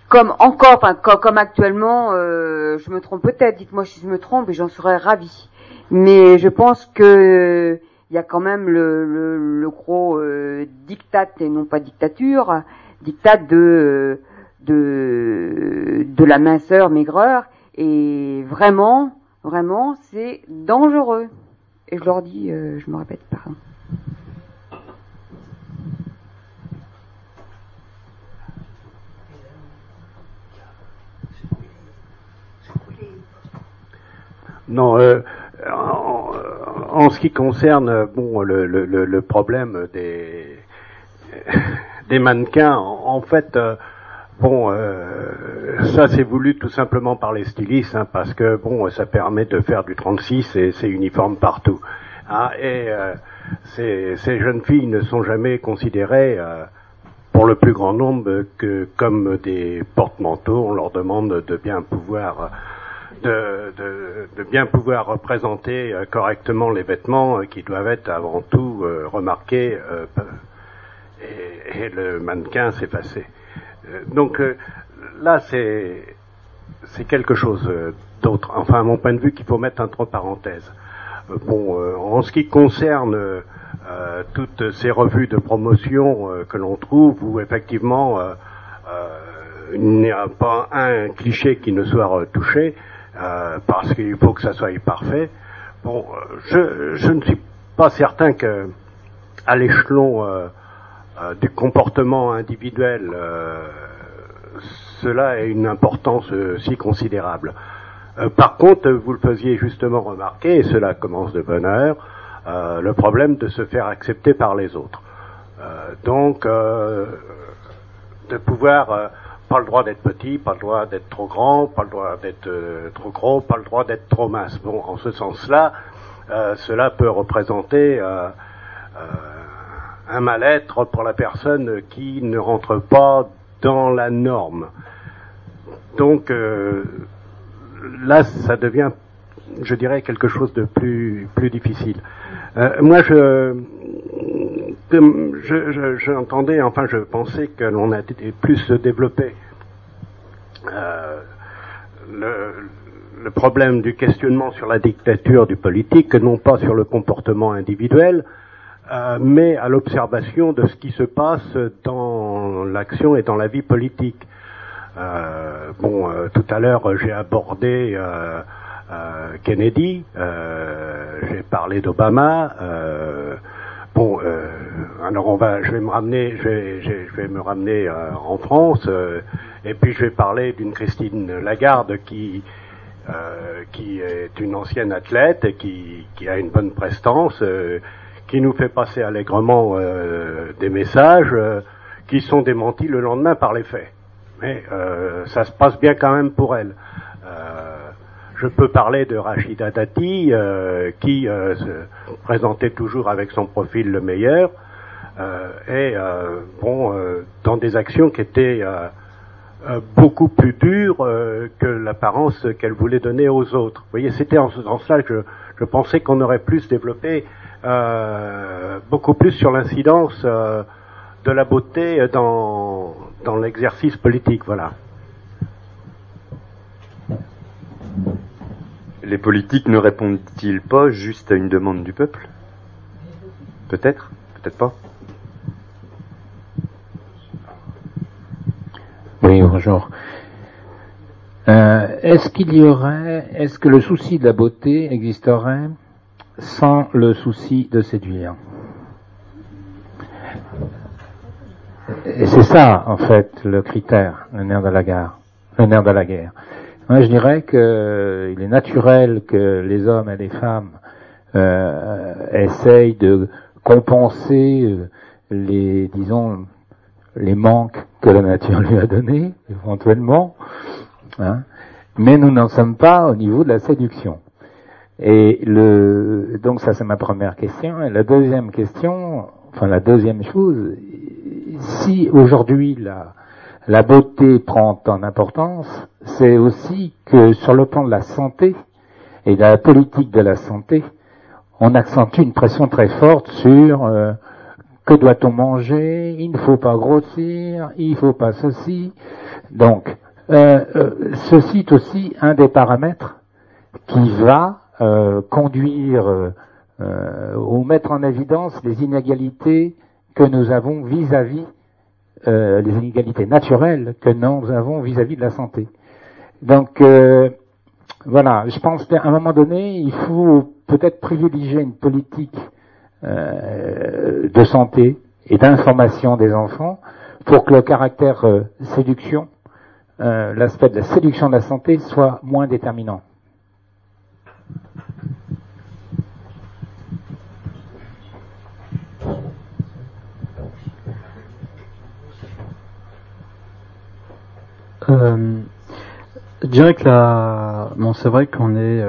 comme encore, enfin, co- comme actuellement, euh, je me trompe peut-être, dites-moi si je me trompe et j'en serais ravi. Mais je pense que il y a quand même le, le, gros euh, diktat et non pas dictature, diktat de de la minceur, maigreur et vraiment, vraiment, c'est dangereux. Et je leur dis, euh, je me répète, pardon. Non, euh, en ce qui concerne euh, bon le, le, problème des des mannequins, en, fait, euh, bon, euh, ça c'est voulu tout simplement par les stylistes, hein, parce que bon, ça permet de faire du 36 et c'est uniforme partout. hein, et ces, ces jeunes filles ne sont jamais considérées, pour le plus grand nombre, que comme des porte-manteaux. On leur demande de bien pouvoir de, de- de bien pouvoir représenter euh, correctement les vêtements euh, qui doivent être avant tout euh, remarqués et, et le mannequin s'effacer. Euh, donc là, c'est c'est quelque chose d'autre. Enfin, à mon point de vue, qu'il faut mettre entre parenthèses. Bon, en ce qui concerne euh, toutes ces revues de promotion euh, que l'on trouve, où effectivement euh, il n'y a pas un cliché qui ne soit retouché, euh, parce qu'il faut que ça soit parfait. Bon, euh, je, ne suis pas certain que à l'échelon euh, du comportement individuel, cela ait une importance si considérable. Par contre, vous le faisiez justement remarquer, et cela commence de bonne heure, le problème de se faire accepter par les autres. Donc, de pouvoir, pas le droit d'être petit, pas le droit d'être trop grand, pas le droit d'être euh, trop gros, pas le droit d'être trop mince. Bon, en ce sens-là, euh, cela peut représenter euh, un mal-être pour la personne qui ne rentre pas dans la norme. Donc là, ça devient, je dirais, quelque chose de plus difficile. Euh, moi, je comme je- j'entendais, enfin, je pensais que l'on a plus développé euh, le, le problème du questionnement sur la dictature du politique, non pas sur le comportement individuel, euh, mais à l'observation de ce qui se passe dans l'action et dans la vie politique. Euh, bon, euh, tout à l'heure, j'ai abordé euh, Kennedy, euh, j'ai parlé d'Obama. euh, bon, alors on va, je vais me ramener, je vais, me ramener en France, et puis je vais parler d'une Christine Lagarde qui qui est une ancienne athlète et qui, a une bonne prestance, qui nous fait passer allègrement des messages qui sont démentis le lendemain par les faits. Mais ça se passe bien quand même pour elle. Je peux parler de Rachida Dati, euh, qui euh, se présentait toujours avec son profil le meilleur, euh, et bon, dans des actions qui étaient beaucoup plus dures que l'apparence qu'elle voulait donner aux autres. Vous voyez, c'était en ce sens-là que je, pensais qu'on aurait plus développé beaucoup plus sur l'incidence de la beauté dans, dans l'exercice politique. Voilà. Les politiques ne répondent-ils pas juste à une demande du peuple? Peut-être, peut-être pas. Oui, bonjour. Euh, est-ce qu'il y aurait, est-ce que le souci de la beauté existerait sans le souci de séduire? C'est ça, en fait, le critère. Le nerf de la guerre. Moi, je dirais qu'il est naturel que les hommes et les femmes euh, essayent de compenser euh, les, disons, les manques que la nature lui a donnés, éventuellement. Hein. Mais nous n'en sommes pas au niveau de la séduction. Et le, donc ça c'est ma première question. Et la deuxième question, enfin la deuxième chose, si aujourd'hui la, la beauté prend en importance, c'est aussi que sur le plan de la santé et de la politique de la santé, on accentue une pression très forte sur euh, que doit-on manger, il ne faut pas grossir, il ne faut pas ceci. Donc, euh, euh, ceci est aussi un des paramètres qui va conduire ou mettre en évidence les inégalités que nous avons vis-à-vis les inégalités naturelles que nous avons vis-à-vis de la santé. Donc voilà, je pense qu'à un moment donné, il faut peut-être privilégier une politique euh, de santé et d'information des enfants pour que le caractère euh, séduction, euh, l'aspect de la séduction de la santé soit moins déterminant. Je dirais que la, bon, c'est vrai qu'on est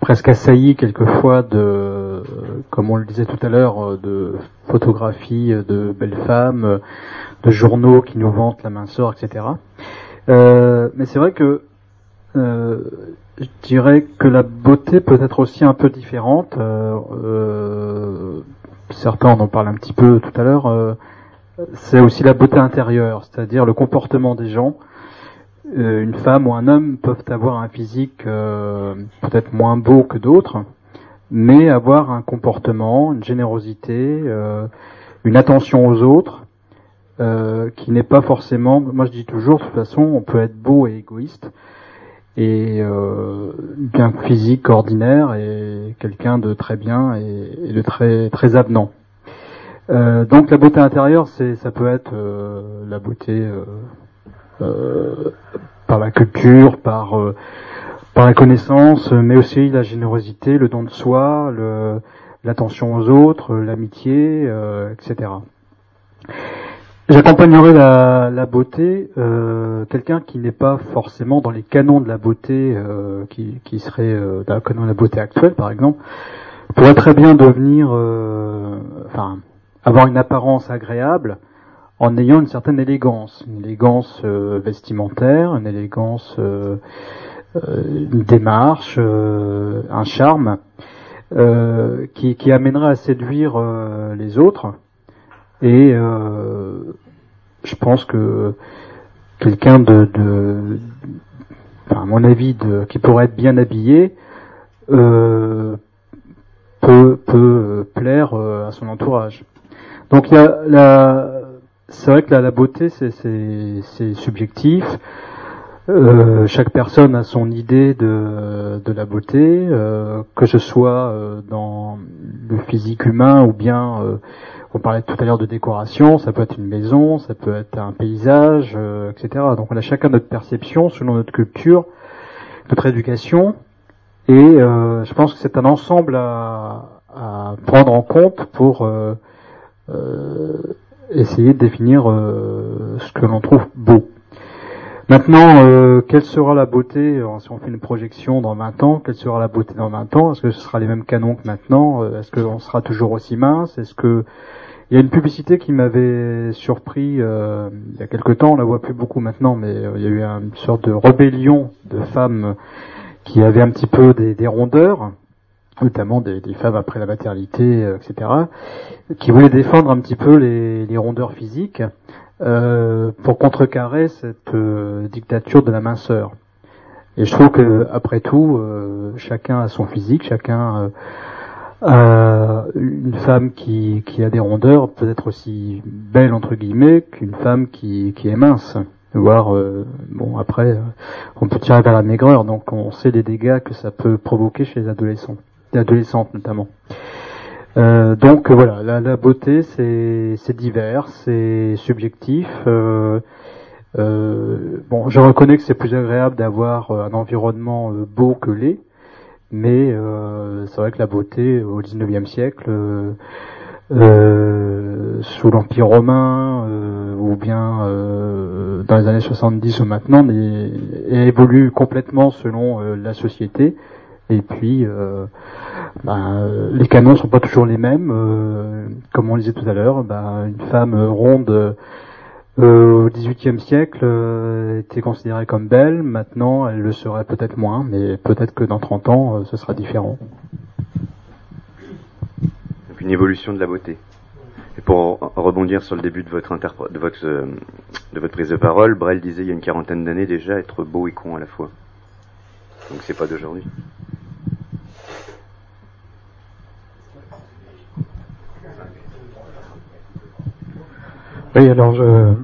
presque assailli quelquefois de, comme on le disait tout à l'heure, de photographies de belles femmes, de journaux qui nous vantent la minceur, etc. Euh, mais c'est vrai que euh, je dirais que la beauté peut être aussi un peu différente. Euh, certains en ont parlé un petit peu tout à l'heure. C'est aussi la beauté intérieure, c'est-à-dire le comportement des gens euh, une femme ou un homme peuvent avoir un physique euh, peut-être moins beau que d'autres, mais avoir un comportement, une générosité, euh, une attention aux autres, qui n'est pas forcément. Moi, je dis toujours, de toute façon, on peut être beau et égoïste, et bien physique ordinaire, et quelqu'un de très bien et, de très très avenant. Donc la beauté intérieure, c'est ça peut être la beauté euh, par la culture, par euh, par la connaissance, mais aussi la générosité, le don de soi, l'attention aux autres, l'amitié, euh, etc. J'accompagnerai la, beauté, euh, quelqu'un qui n'est pas forcément dans les canons de la beauté, euh, qui, qui, serait dans le canon de la beauté actuelle, par exemple, pourrait très bien devenir, enfin, avoir une apparence agréable, en ayant une certaine élégance, une élégance euh, vestimentaire, une élégance, euh, euh, une démarche, un charme qui, qui amènerait à séduire les autres. Et je pense que quelqu'un de, de à mon avis, de, qui pourrait être bien habillé, peut, peut plaire à son entourage. Donc il y a la, c'est vrai que la, la beauté, c'est subjectif. Euh, chaque personne a son idée de, de la beauté, euh, que ce soit euh, dans le physique humain ou bien, euh, on parlait tout à l'heure de décoration, ça peut être une maison, ça peut être un paysage, euh, etc. Donc on a chacun notre perception selon notre culture, notre éducation, et je pense que c'est un ensemble à, à, prendre en compte pour essayer de définir euh, ce que l'on trouve beau. Maintenant, euh, quelle sera la beauté, euh, si on fait une projection dans 20 ans, quelle sera la beauté dans 20 ans? Est-ce que ce sera les mêmes canons que maintenant? Est-ce qu'on sera toujours aussi mince? Est-ce que il y a une publicité qui m'avait surpris euh, il y a quelque temps, on la voit plus beaucoup maintenant, mais il y a eu une sorte de rébellion de femmes qui avaient un petit peu des rondeurs, notamment des, des, femmes après la maternité, euh, etc., qui voulaient défendre un petit peu les, les rondeurs physiques euh, pour contrecarrer cette euh, dictature de la minceur. Et je trouve que après tout, euh, chacun a son physique, chacun a une femme qui, qui a des rondeurs peut être aussi belle entre guillemets qu'une femme qui, qui est mince. Voire, bon après, on peut tirer vers la maigreur, donc on sait les dégâts que ça peut provoquer chez les adolescents, les adolescentes notamment. Euh, donc voilà, la, beauté c'est divers, c'est subjectif. Euh, euh, bon, je reconnais que c'est plus agréable d'avoir un environnement beau que laid, mais c'est vrai que la beauté au XIXe siècle, sous l'Empire romain ou bien dans les années 70 ou maintenant, évolue complètement selon la société. Et puis, euh, ben, les canons sont pas toujours les mêmes. Euh, comme on le disait tout à l'heure, ben, une femme ronde euh, au XVIIIe siècle était considérée comme belle. Maintenant, elle le serait peut-être moins, mais peut-être que dans 30 ans, ce sera différent. Donc une évolution de la beauté. Et pour rebondir sur le début de votre, de votre, de votre prise de parole, Brel disait il y a une quarantaine d'années déjà être beau et con à la fois. Donc c'est pas d'aujourd'hui. Oui, alors je,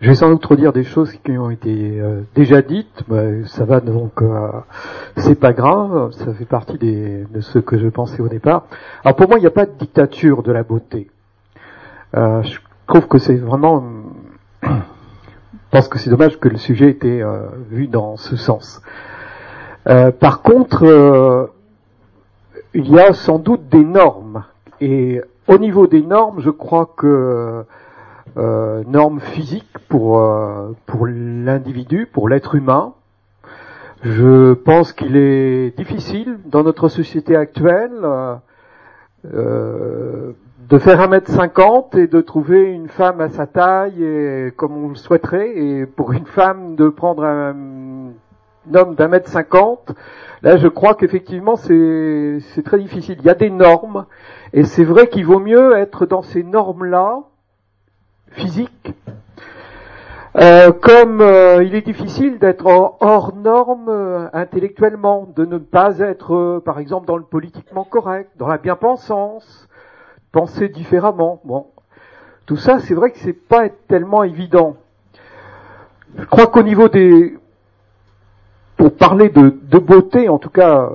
je vais sans doute redire des choses qui ont été euh, déjà dites. ça va donc, euh, c'est pas grave. Ça fait partie de ce que je pensais au départ. Alors pour moi, il n'y a pas de dictature de la beauté. Euh, je trouve que c'est vraiment, je pense que c'est dommage que le sujet ait été vu dans ce sens. Par contre, il y a sans doute des normes et au niveau des normes, je crois que euh, normes physiques pour euh, pour l'individu, pour l'être humain. Je pense qu'il est difficile dans notre société actuelle euh, de faire un mètre cinquante et de trouver une femme à sa taille et comme on le souhaiterait, et pour une femme de prendre un, homme d'un mètre cinquante. Là, je crois qu'effectivement, c'est très difficile. Il y a des normes, et c'est vrai qu'il vaut mieux être dans ces normes-là physique. Euh, comme euh, il est difficile d'être hors norme euh, intellectuellement, de ne pas être, par exemple, dans le politiquement correct, dans la bien-pensance, penser différemment. Bon, tout ça, c'est vrai que c'est pas tellement évident. Je crois qu'au niveau des, pour parler de, beauté, en tout cas,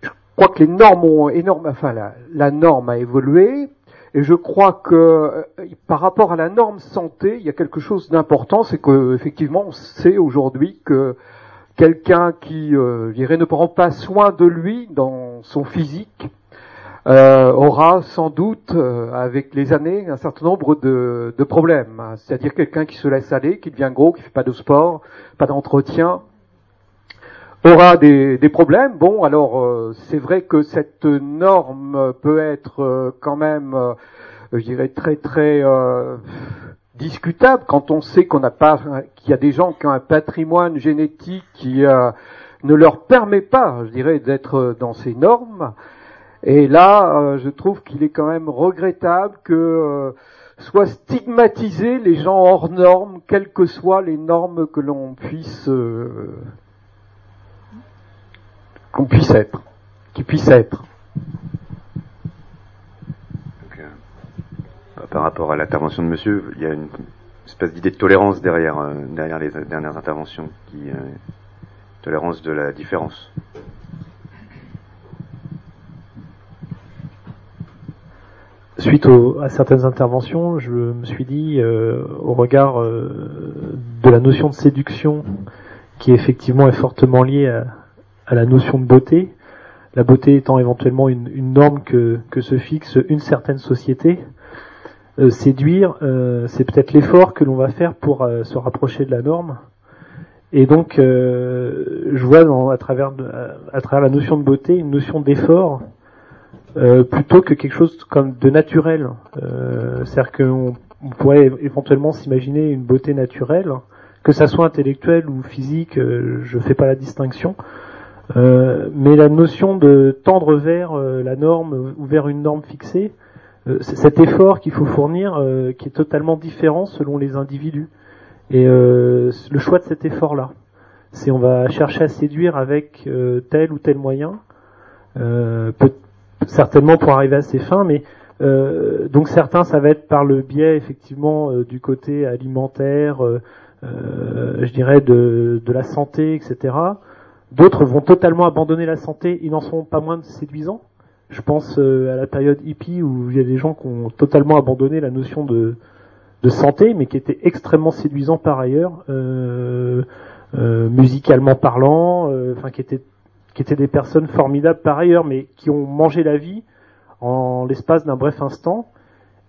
je crois que les normes ont énorme, enfin la norme a évolué. Et je crois que euh, par rapport à la norme santé, il y a quelque chose d'important, c'est que effectivement, on sait aujourd'hui que quelqu'un qui, euh, dirais, ne prend pas soin de lui dans son physique euh, aura sans doute, euh, avec les années, un certain nombre de, problèmes. C'est-à-dire quelqu'un qui se laisse aller, qui devient gros, qui fait pas de sport, pas d'entretien, aura des, des, problèmes. Bon, alors euh, c'est vrai que cette norme peut être euh, quand même, euh, je dirais très très discutable quand on sait qu'on n'a pas, qu'il y a des gens qui ont un patrimoine génétique qui ne leur permet pas, je dirais, d'être dans ces normes. Et là, je trouve qu'il est quand même regrettable que soient stigmatisés les gens hors normes, quelles que soient les normes que l'on puisse qu'on puisse être, qui puisse être. Euh, par rapport à l'intervention de monsieur, il y a une espèce d'idée de tolérance derrière, euh, derrière les dernières interventions, qui, euh, tolérance de la différence. Suite à certaines interventions, je me suis dit, au regard de la notion de séduction, qui effectivement est fortement liée à, à la notion de beauté, la beauté étant éventuellement une, une norme que, que, se fixe une certaine société. Euh, séduire, euh, c'est peut-être l'effort que l'on va faire pour euh, se rapprocher de la norme. Et donc, euh, je vois dans, à, travers à, travers la notion de beauté une notion d'effort plutôt que quelque chose comme de naturel. C'est-à-dire qu'on on pourrait éventuellement s'imaginer une beauté naturelle, que ça soit intellectuelle ou physique, je fais pas la distinction. Euh, mais la notion de tendre vers euh, la norme ou vers une norme fixée, euh, cet effort qu'il faut fournir qui est totalement différent selon les individus. Et le choix de cet effort-là, c'est on va chercher à séduire avec euh, tel ou tel moyen, euh, peut, certainement pour arriver à ses fins, mais euh, donc certains ça va être par le biais effectivement du côté alimentaire, je dirais de, de la santé, etc. D'autres vont totalement abandonner la santé, ils n'en sont pas moins séduisants. Je pense à la période hippie où il y a des gens qui ont totalement abandonné la notion de, de santé, mais qui étaient extrêmement séduisants par ailleurs. Euh, euh, musicalement parlant, euh, enfin qui étaient qui étaient des personnes formidables par ailleurs, mais qui ont mangé la vie en l'espace d'un bref instant,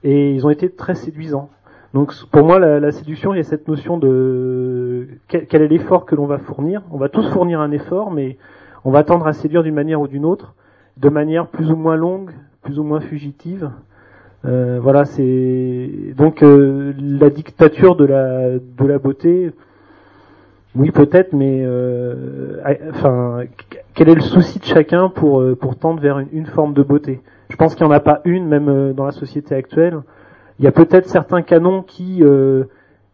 et ils ont été très séduisants. Donc pour moi, la, séduction, il y a cette notion de quel, est l'effort que l'on va fournir. On va tous fournir un effort, mais on va tendre à séduire d'une manière ou d'une autre, de manière plus ou moins longue, plus ou moins fugitive. Euh, voilà, c'est donc euh, la dictature de la de la beauté. Oui, peut-être, mais euh, enfin, quel est le souci de chacun pour euh, pour tendre vers une, forme de beauté? Je pense qu'il n'y en a pas une, même euh, dans la société actuelle. Il y a peut-être certains canons qui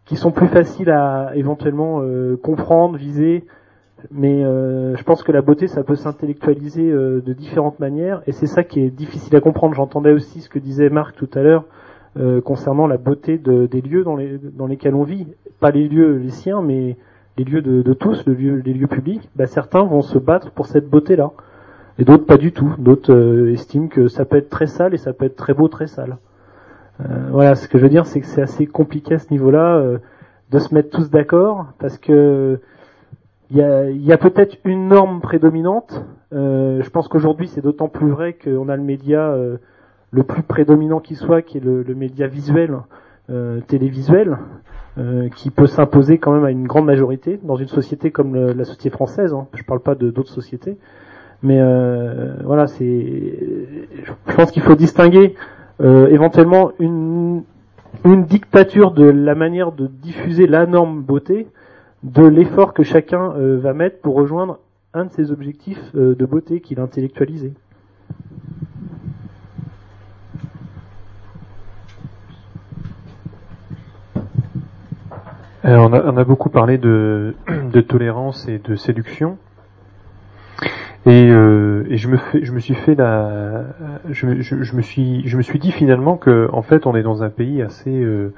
qui sont plus faciles à éventuellement comprendre, viser, mais je pense que la beauté, ça peut s'intellectualiser de différentes manières, et c'est ça qui est difficile à comprendre. J'entendais aussi ce que disait Marc tout à l'heure concernant la beauté de, des lieux dans, les, dans lesquels on vit, pas les lieux les siens, mais les lieux de, tous, les lieux, publics, bah, certains vont se battre pour cette beauté-là. Et d'autres pas du tout. D'autres euh, estiment que ça peut être très sale et ça peut être très beau, très sale. Euh, voilà, ce que je veux dire, c'est que c'est assez compliqué à ce niveau-là euh, de se mettre tous d'accord, parce que il y a, peut-être une norme prédominante. je pense qu'aujourd'hui, c'est d'autant plus vrai qu'on a le média le plus prédominant qui soit, qui est le, média visuel, télévisuel. Euh, qui peut s'imposer quand même à une grande majorité dans une société comme la société française. Hein. Je parle pas de d'autres sociétés, mais euh, voilà, c'est. Je pense qu'il faut distinguer euh, éventuellement une dictature de la manière de diffuser la norme beauté de l'effort que chacun va mettre pour rejoindre un de ses objectifs de beauté qu'il a intellectualisé. Euh, on, a, beaucoup parlé de, tolérance et de séduction. Et, euh, je me je me suis fait la, je, me suis, je me suis dit finalement que en fait on est dans un pays assez, euh,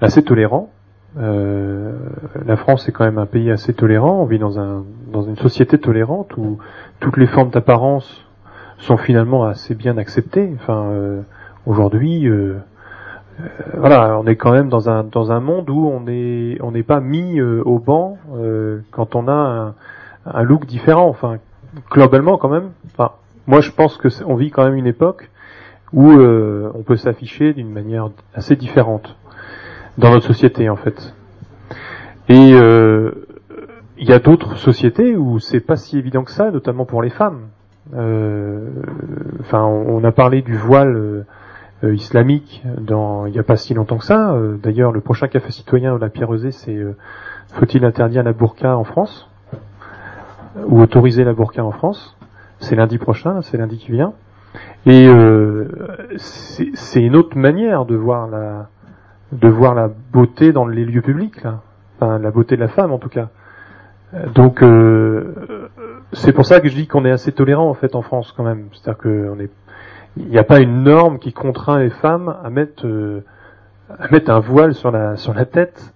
assez tolérant. la France est quand même un pays assez tolérant. On vit dans un, dans une société tolérante où toutes les formes d'apparence sont finalement assez bien acceptées. Enfin, aujourd'hui, euh, voilà, on est quand même dans un dans un monde où on est on n'est pas mis euh, au banc euh, quand on a un, un, look différent. Enfin, globalement quand même. Moi je pense que on vit quand même une époque où on peut s'afficher d'une manière assez différente dans notre société en fait. Et il y a d'autres sociétés où c'est pas si évident que ça, notamment pour les femmes. Enfin, on, a parlé du voile euh, islamique dans il n'y a pas si longtemps que ça. Euh, d'ailleurs, le prochain café citoyen de la Pierre-Rosée, c'est euh, faut-il interdire la burqa en France? Ou autoriser la burqa en France C'est lundi prochain, c'est lundi qui vient. Et c'est une autre manière de voir la de voir la beauté dans les lieux publics, là. Enfin, la beauté de la femme en tout cas. Donc c'est pour ça que je dis qu'on est assez tolérant en fait en France quand même. C'est-à-dire qu'on est il n'y a pas une norme qui contraint les femmes à mettre euh, à mettre un voile sur la sur la tête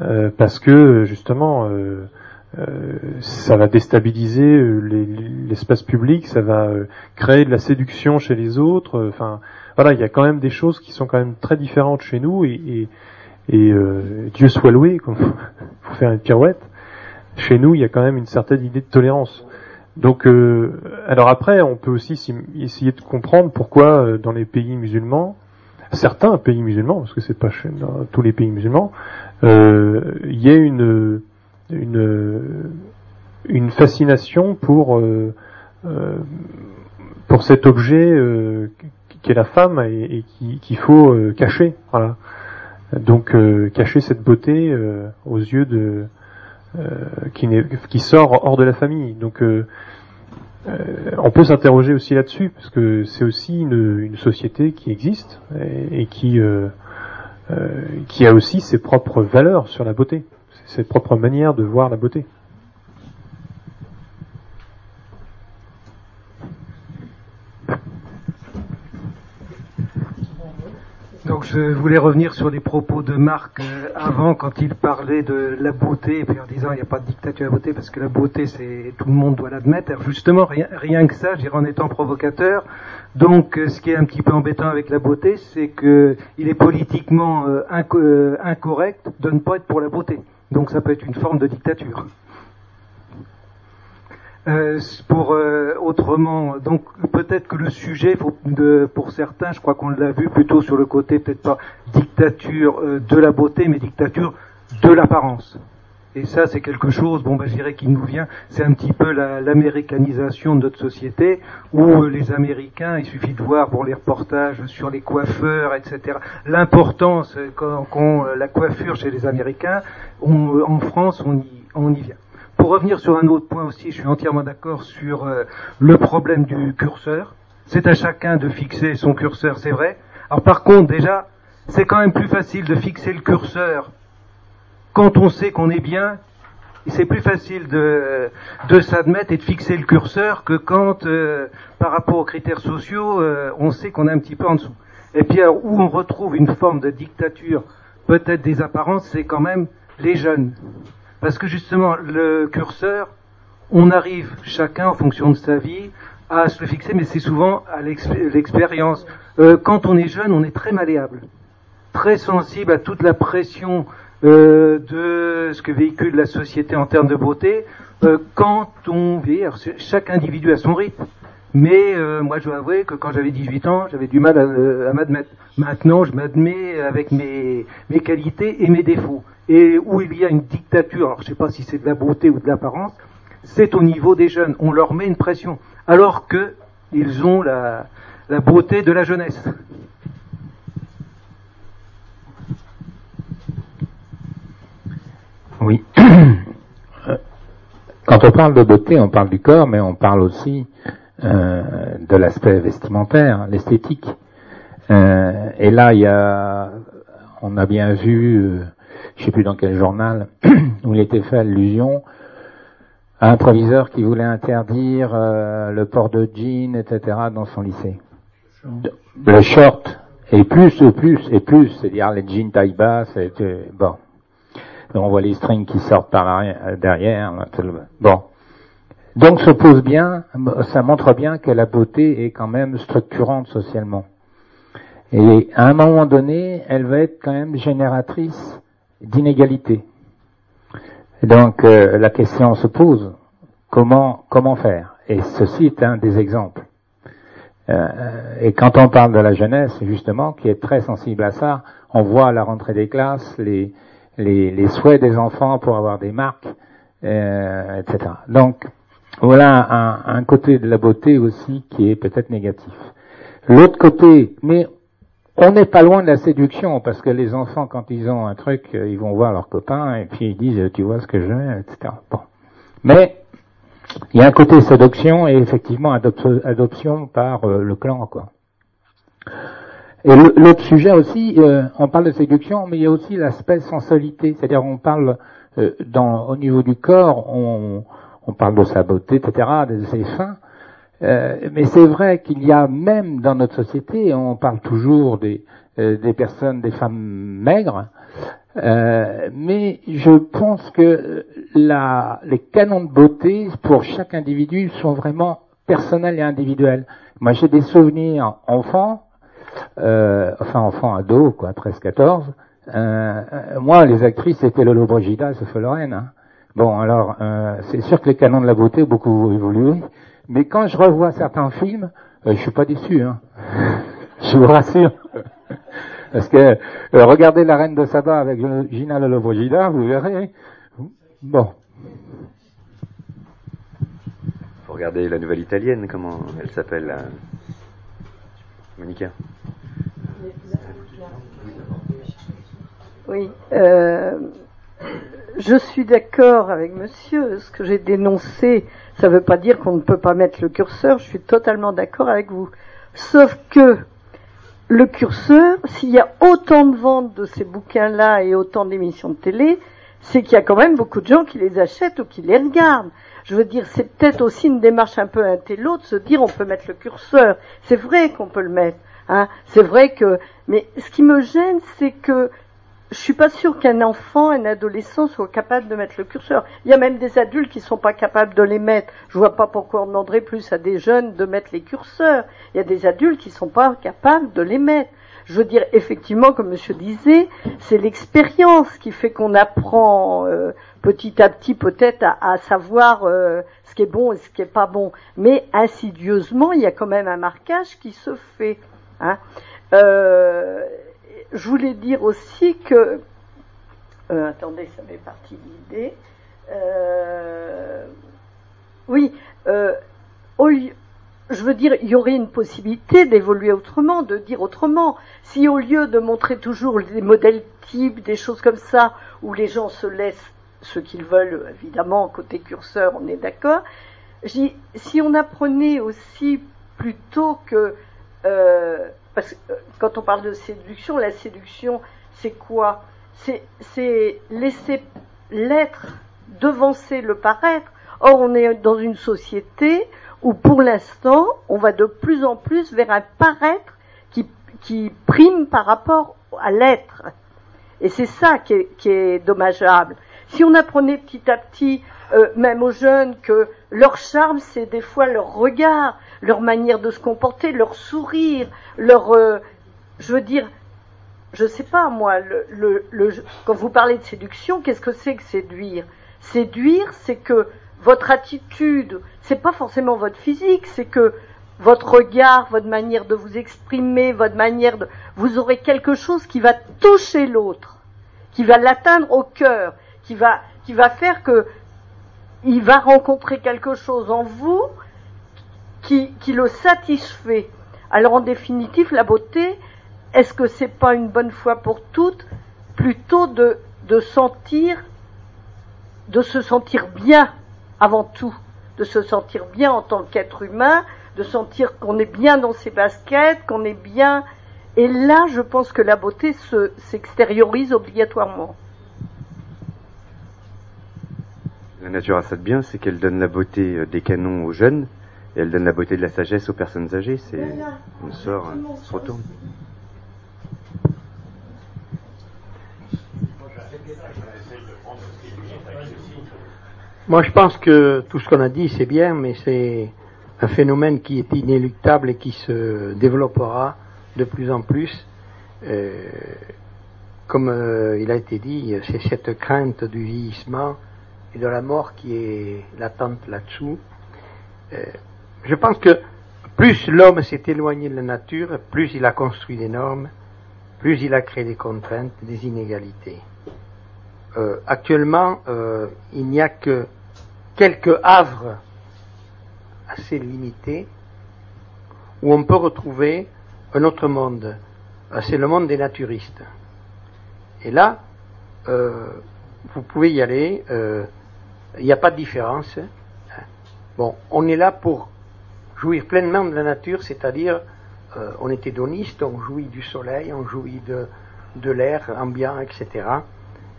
euh, parce que justement euh, ça va déstabiliser l'espace public, ça va créer de la séduction chez les autres. Enfin, voilà, il y a quand même des choses qui sont quand même très différentes chez nous et, et, Dieu soit loué, pour faire une pirouette. Chez nous, il y a quand même une certaine idée de tolérance. Donc, euh, alors après, on peut aussi essayer de comprendre pourquoi euh, dans les pays musulmans, certains pays musulmans, parce que c'est pas dans tous les pays musulmans, euh, il y a une une fascination pour pour cet objet qui est la femme et, qu'il faut cacher. Voilà. Donc cacher cette beauté aux yeux de qui, qui sort hors de la famille. Donc euh, on peut s'interroger aussi là-dessus, parce que c'est aussi une, société qui existe et, qui, euh, euh, qui a aussi ses propres valeurs sur la beauté, ses propres manières de voir la beauté. Donc je voulais revenir sur les propos de Marc euh, avant quand il parlait de la beauté et puis en disant il n'y a pas de dictature à la beauté parce que la beauté c'est tout le monde doit l'admettre. Justement rien, que ça, j'irai en étant provocateur. Donc euh, ce qui est un petit peu embêtant avec la beauté, c'est que il est politiquement euh, incorrect de ne pas être pour la beauté. Donc ça peut être une forme de dictature. Euh, pour euh, autrement, donc peut-être que le sujet, pour certains, je crois qu'on l'a vu plutôt sur le côté peut-être pas dictature euh, de la beauté, mais dictature de l'apparence. Et ça, c'est quelque chose, bon, bah, je dirais, qui nous vient, c'est un petit peu la- l'américanisation de notre société, où euh, les Américains, il suffit de voir pour les reportages sur les coiffeurs, etc., l'importance euh, qu'ont qu'ont, euh, la coiffure chez les Américains, on- euh, en France, on y, on y vient. Pour revenir sur un autre point aussi, je suis entièrement d'accord sur euh, le problème du curseur. C'est à chacun de fixer son curseur, c'est vrai. Alors par contre, déjà, c'est quand même plus facile de fixer le curseur quand on sait qu'on est bien. C'est plus facile de, s'admettre et de fixer le curseur que quand, euh, par rapport aux critères sociaux, euh, on sait qu'on est un petit peu en dessous. Et puis alors, où on retrouve une forme de dictature, peut-être des apparences, c'est quand même les jeunes. Parce que justement, le curseur, on arrive chacun en fonction de sa vie à se le fixer, mais c'est souvent à l'ex- l'expérience. Euh, quand on est jeune, on est très malléable, très sensible à toute la pression euh, de ce que véhicule la société en termes de beauté. Euh, quand on c'est- chaque individu a son rythme. Mais euh, moi, je dois avouer que quand j'avais 18 ans, j'avais du mal à, euh, à m'admettre. Maintenant, je m'admets avec mes, mes qualités et mes défauts. Et où il y a une dictature, alors je sais pas si c'est de la beauté ou de l'apparence, c'est au niveau des jeunes. On leur met une pression, alors que ils ont la, la beauté de la jeunesse. Oui. Quand on parle de beauté, on parle du corps, mais on parle aussi euh, de l'aspect vestimentaire, l'esthétique. Euh, et là, il y a, on a bien vu, euh, je sais plus dans quel journal, où il était fait allusion à un proviseur qui voulait interdire euh, le port de jeans, etc., dans son lycée. Le short, et plus, et plus, et plus, c'est-à-dire les jeans taille basse, et bon. On voit les strings qui sortent par l'arrière- derrière. Bon. Donc se pose bien, ça montre bien que la beauté est quand même structurante socialement. Et à un moment donné, elle va être quand même génératrice d'inégalités. Donc euh, la question se pose comment comment faire? Et ceci est un des exemples. Euh, et quand on parle de la jeunesse, justement, qui est très sensible à ça, on voit à la rentrée des classes les les, les souhaits des enfants pour avoir des marques, euh, etc. Donc voilà un, un côté de la beauté aussi qui est peut-être négatif. L'autre côté, mais on n'est pas loin de la séduction parce que les enfants, quand ils ont un truc, euh, ils vont voir leurs copains et puis ils disent, tu vois ce que veux, etc. Bon. Mais il y a un côté séduction et effectivement adop- adoption par euh, le clan, quoi. Et l'autre sujet aussi, euh, on parle de séduction, mais il y a aussi l'aspect sensualité, c'est-à-dire on parle euh, dans, au niveau du corps, on, on parle de sa beauté, etc., de ses seins, euh, mais c'est vrai qu'il y a même dans notre société, on parle toujours des, euh, des personnes, des femmes maigres, euh, mais je pense que la, les canons de beauté pour chaque individu sont vraiment personnels et individuels. Moi, j'ai des souvenirs enfants, euh, enfin enfants ados, quoi, 13-14. Euh, euh, moi, les actrices, c'était Lolo Brigida, Sophie Lorraine. Hein. Bon, alors, euh, c'est sûr que les canons de la beauté ont beaucoup évolué, mais quand je revois certains films, euh, je suis pas déçu. Hein. je vous rassure. Parce que euh, regardez la reine de Saba avec Gina Lollobrigida, vous verrez. Bon. Faut regarder la nouvelle italienne, comment elle s'appelle Monica. Oui. euh, je suis d'accord avec monsieur. Ce que j'ai dénoncé, ça ne veut pas dire qu'on ne peut pas mettre le curseur. Je suis totalement d'accord avec vous. Sauf que le curseur, s'il y a autant de ventes de ces bouquins-là et autant d'émissions de télé, c'est qu'il y a quand même beaucoup de gens qui les achètent ou qui les regardent. Je veux dire, c'est peut-être aussi une démarche un peu intello de se dire on peut mettre le curseur. C'est vrai qu'on peut le mettre. Hein. C'est vrai que, mais ce qui me gêne, c'est que je suis pas sûre qu'un enfant, un adolescent soit capable de mettre le curseur. Il y a même des adultes qui sont pas capables de les mettre. Je vois pas pourquoi on demanderait plus à des jeunes de mettre les curseurs. Il y a des adultes qui sont pas capables de les mettre. Je veux dire, effectivement, comme Monsieur disait, c'est l'expérience qui fait qu'on apprend euh, petit à petit peut-être à, savoir euh, ce qui est bon et ce qui est pas bon. Mais insidieusement, il y a quand même un marquage qui se fait. Hein. Euh, je voulais dire aussi que. Euh, attendez, ça m'est parti l'idée. Euh, oui, je veux dire, il y aurait une possibilité d'évoluer autrement, de dire autrement. Si au lieu de montrer toujours des modèles types, des choses comme ça, où les gens se laissent ce qu'ils veulent, évidemment, côté curseur, on est d'accord. Si on apprenait aussi plutôt que parce que euh, quand on parle de séduction, la séduction, c'est quoi? C'est laisser l'être devancer le paraître. Or, on est dans une société où, pour l'instant, on va de plus en plus vers un paraître qui, qui prime par rapport à l'être. Et c'est ça qui est, dommageable. Si on apprenait petit à petit, euh, même aux jeunes, que leur charme, c'est des fois leur regard, leur manière de se comporter, leur sourire, leur, euh, je veux dire, je sais pas moi, quand vous parlez de séduction, qu'est-ce que c'est que séduire? Séduire, c'est que votre attitude, c'est pas forcément votre physique, c'est que votre regard, votre manière de vous exprimer, votre manière de, vous aurez quelque chose qui va toucher l'autre, qui va l'atteindre au cœur, qui va, qui va faire que il va rencontrer quelque chose en vous qui, qui le satisfait. Alors en définitive, la beauté, est-ce que c'est pas une bonne fois pour toutes plutôt de, de sentir, de se sentir bien avant tout, de se sentir bien en tant qu'être humain, de sentir qu'on est bien dans ses baskets, qu'on est bien. Et là, je pense que la beauté s'extériorise obligatoirement. La nature a ça de bien, c'est qu'elle donne la beauté euh, des canons aux jeunes, et elle donne la beauté de la sagesse aux personnes âgées. C'est on sort, on se retourne. Moi, je pense que tout ce qu'on a dit, c'est bien, mais c'est un phénomène qui est inéluctable et qui se développera de plus en plus. Euh, comme euh, il a été dit, c'est cette crainte du vieillissement et de la mort qui est latente là-dessous. Euh, je pense que plus l'homme s'est éloigné de la nature, plus il a construit des normes, plus il a créé des contraintes, des inégalités. Euh, actuellement, euh, il n'y a que quelques havres assez limités où on peut retrouver un autre monde. C'est le monde des naturistes. Et là, vous pouvez y aller, il n'y a pas de différence. Bon, on est là pour jouir pleinement de la nature, c'est-à-dire euh, on est hédoniste, on jouit du soleil, on jouit de, de l'air ambiant, etc.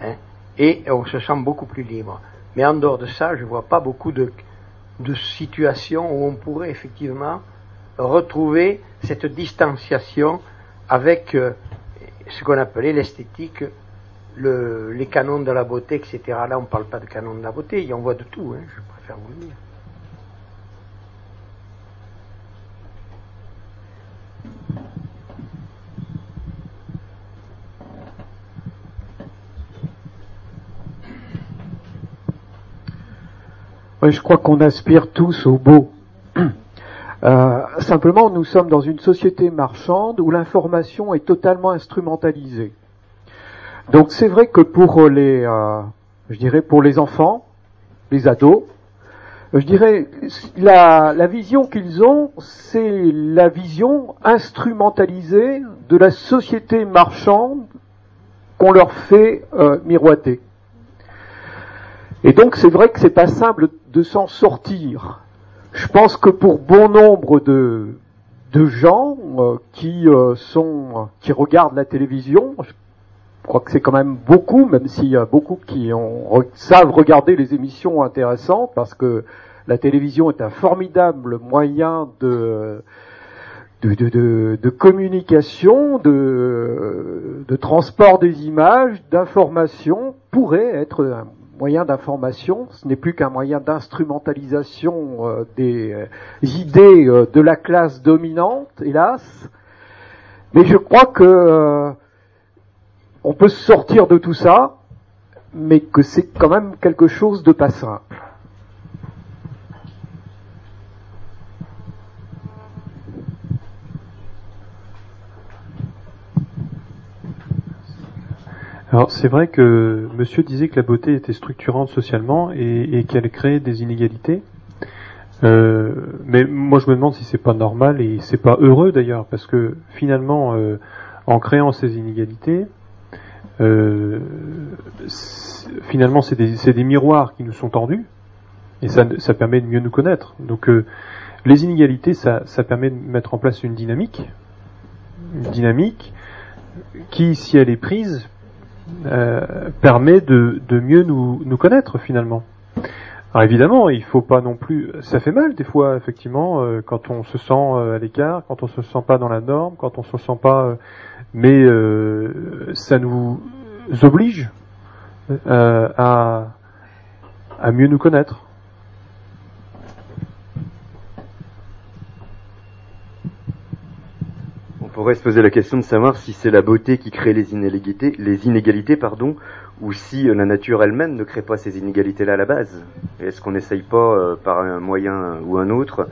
Hein, et on se sent beaucoup plus libre. Mais en dehors de ça, je ne vois pas beaucoup de, de situations où on pourrait effectivement retrouver cette distanciation avec euh, ce qu'on appelait l'esthétique, le, les canons de la beauté, etc. Là, on ne parle pas de canons de la beauté, y on voit de tout, hein, je préfère vous le dire. je crois qu'on aspire tous au beau. Euh, simplement, nous sommes dans une société marchande où l'information est totalement instrumentalisée. Donc, c'est vrai que pour les, euh, je dirais, pour les enfants, les ados, je dirais, la, la vision qu'ils ont, c'est la vision instrumentalisée de la société marchande qu'on leur fait euh, miroiter. Et donc c'est vrai que c'est pas simple de s'en sortir. Je pense que pour bon nombre de, de gens euh, qui euh, sont qui regardent la télévision, je crois que c'est quand même beaucoup, même s'il y a beaucoup qui savent regarder les émissions intéressantes, parce que la télévision est un formidable moyen de communication, de, de transport des images, d'information, pourrait être un moyen d'information. Ce n'est plus qu'un moyen d'instrumentalisation euh, des euh, idées euh, de la classe dominante, hélas. Mais je crois que on peut sortir de tout ça, mais que c'est quand même quelque chose de pas simple. Alors c'est vrai que Monsieur disait que la beauté était structurante socialement et, qu'elle crée des inégalités. Euh, mais moi je me demande si c'est pas normal et c'est pas heureux d'ailleurs parce que finalement euh, en créant ces inégalités, euh, finalement c'est des, miroirs qui nous sont tendus et ça, permet de mieux nous connaître. Donc les inégalités ça, permet de mettre en place une dynamique, une dynamique qui si elle est prise euh, permet de, mieux nous, connaître finalement. Alors évidemment, il faut pas non plus. Ça fait mal des fois, effectivement, euh, quand on se sent euh, à l'écart, quand on se sent pas dans la norme, quand on se sent pas. Mais ça nous oblige à, à mieux nous connaître. pourrait se poser la question de savoir si c'est la beauté qui crée les inégalités, les inégalités pardon, ou si euh, la nature elle-même ne crée pas ces inégalités-là à la base. Est-ce qu'on n'essaye pas, euh, par un moyen ou un autre,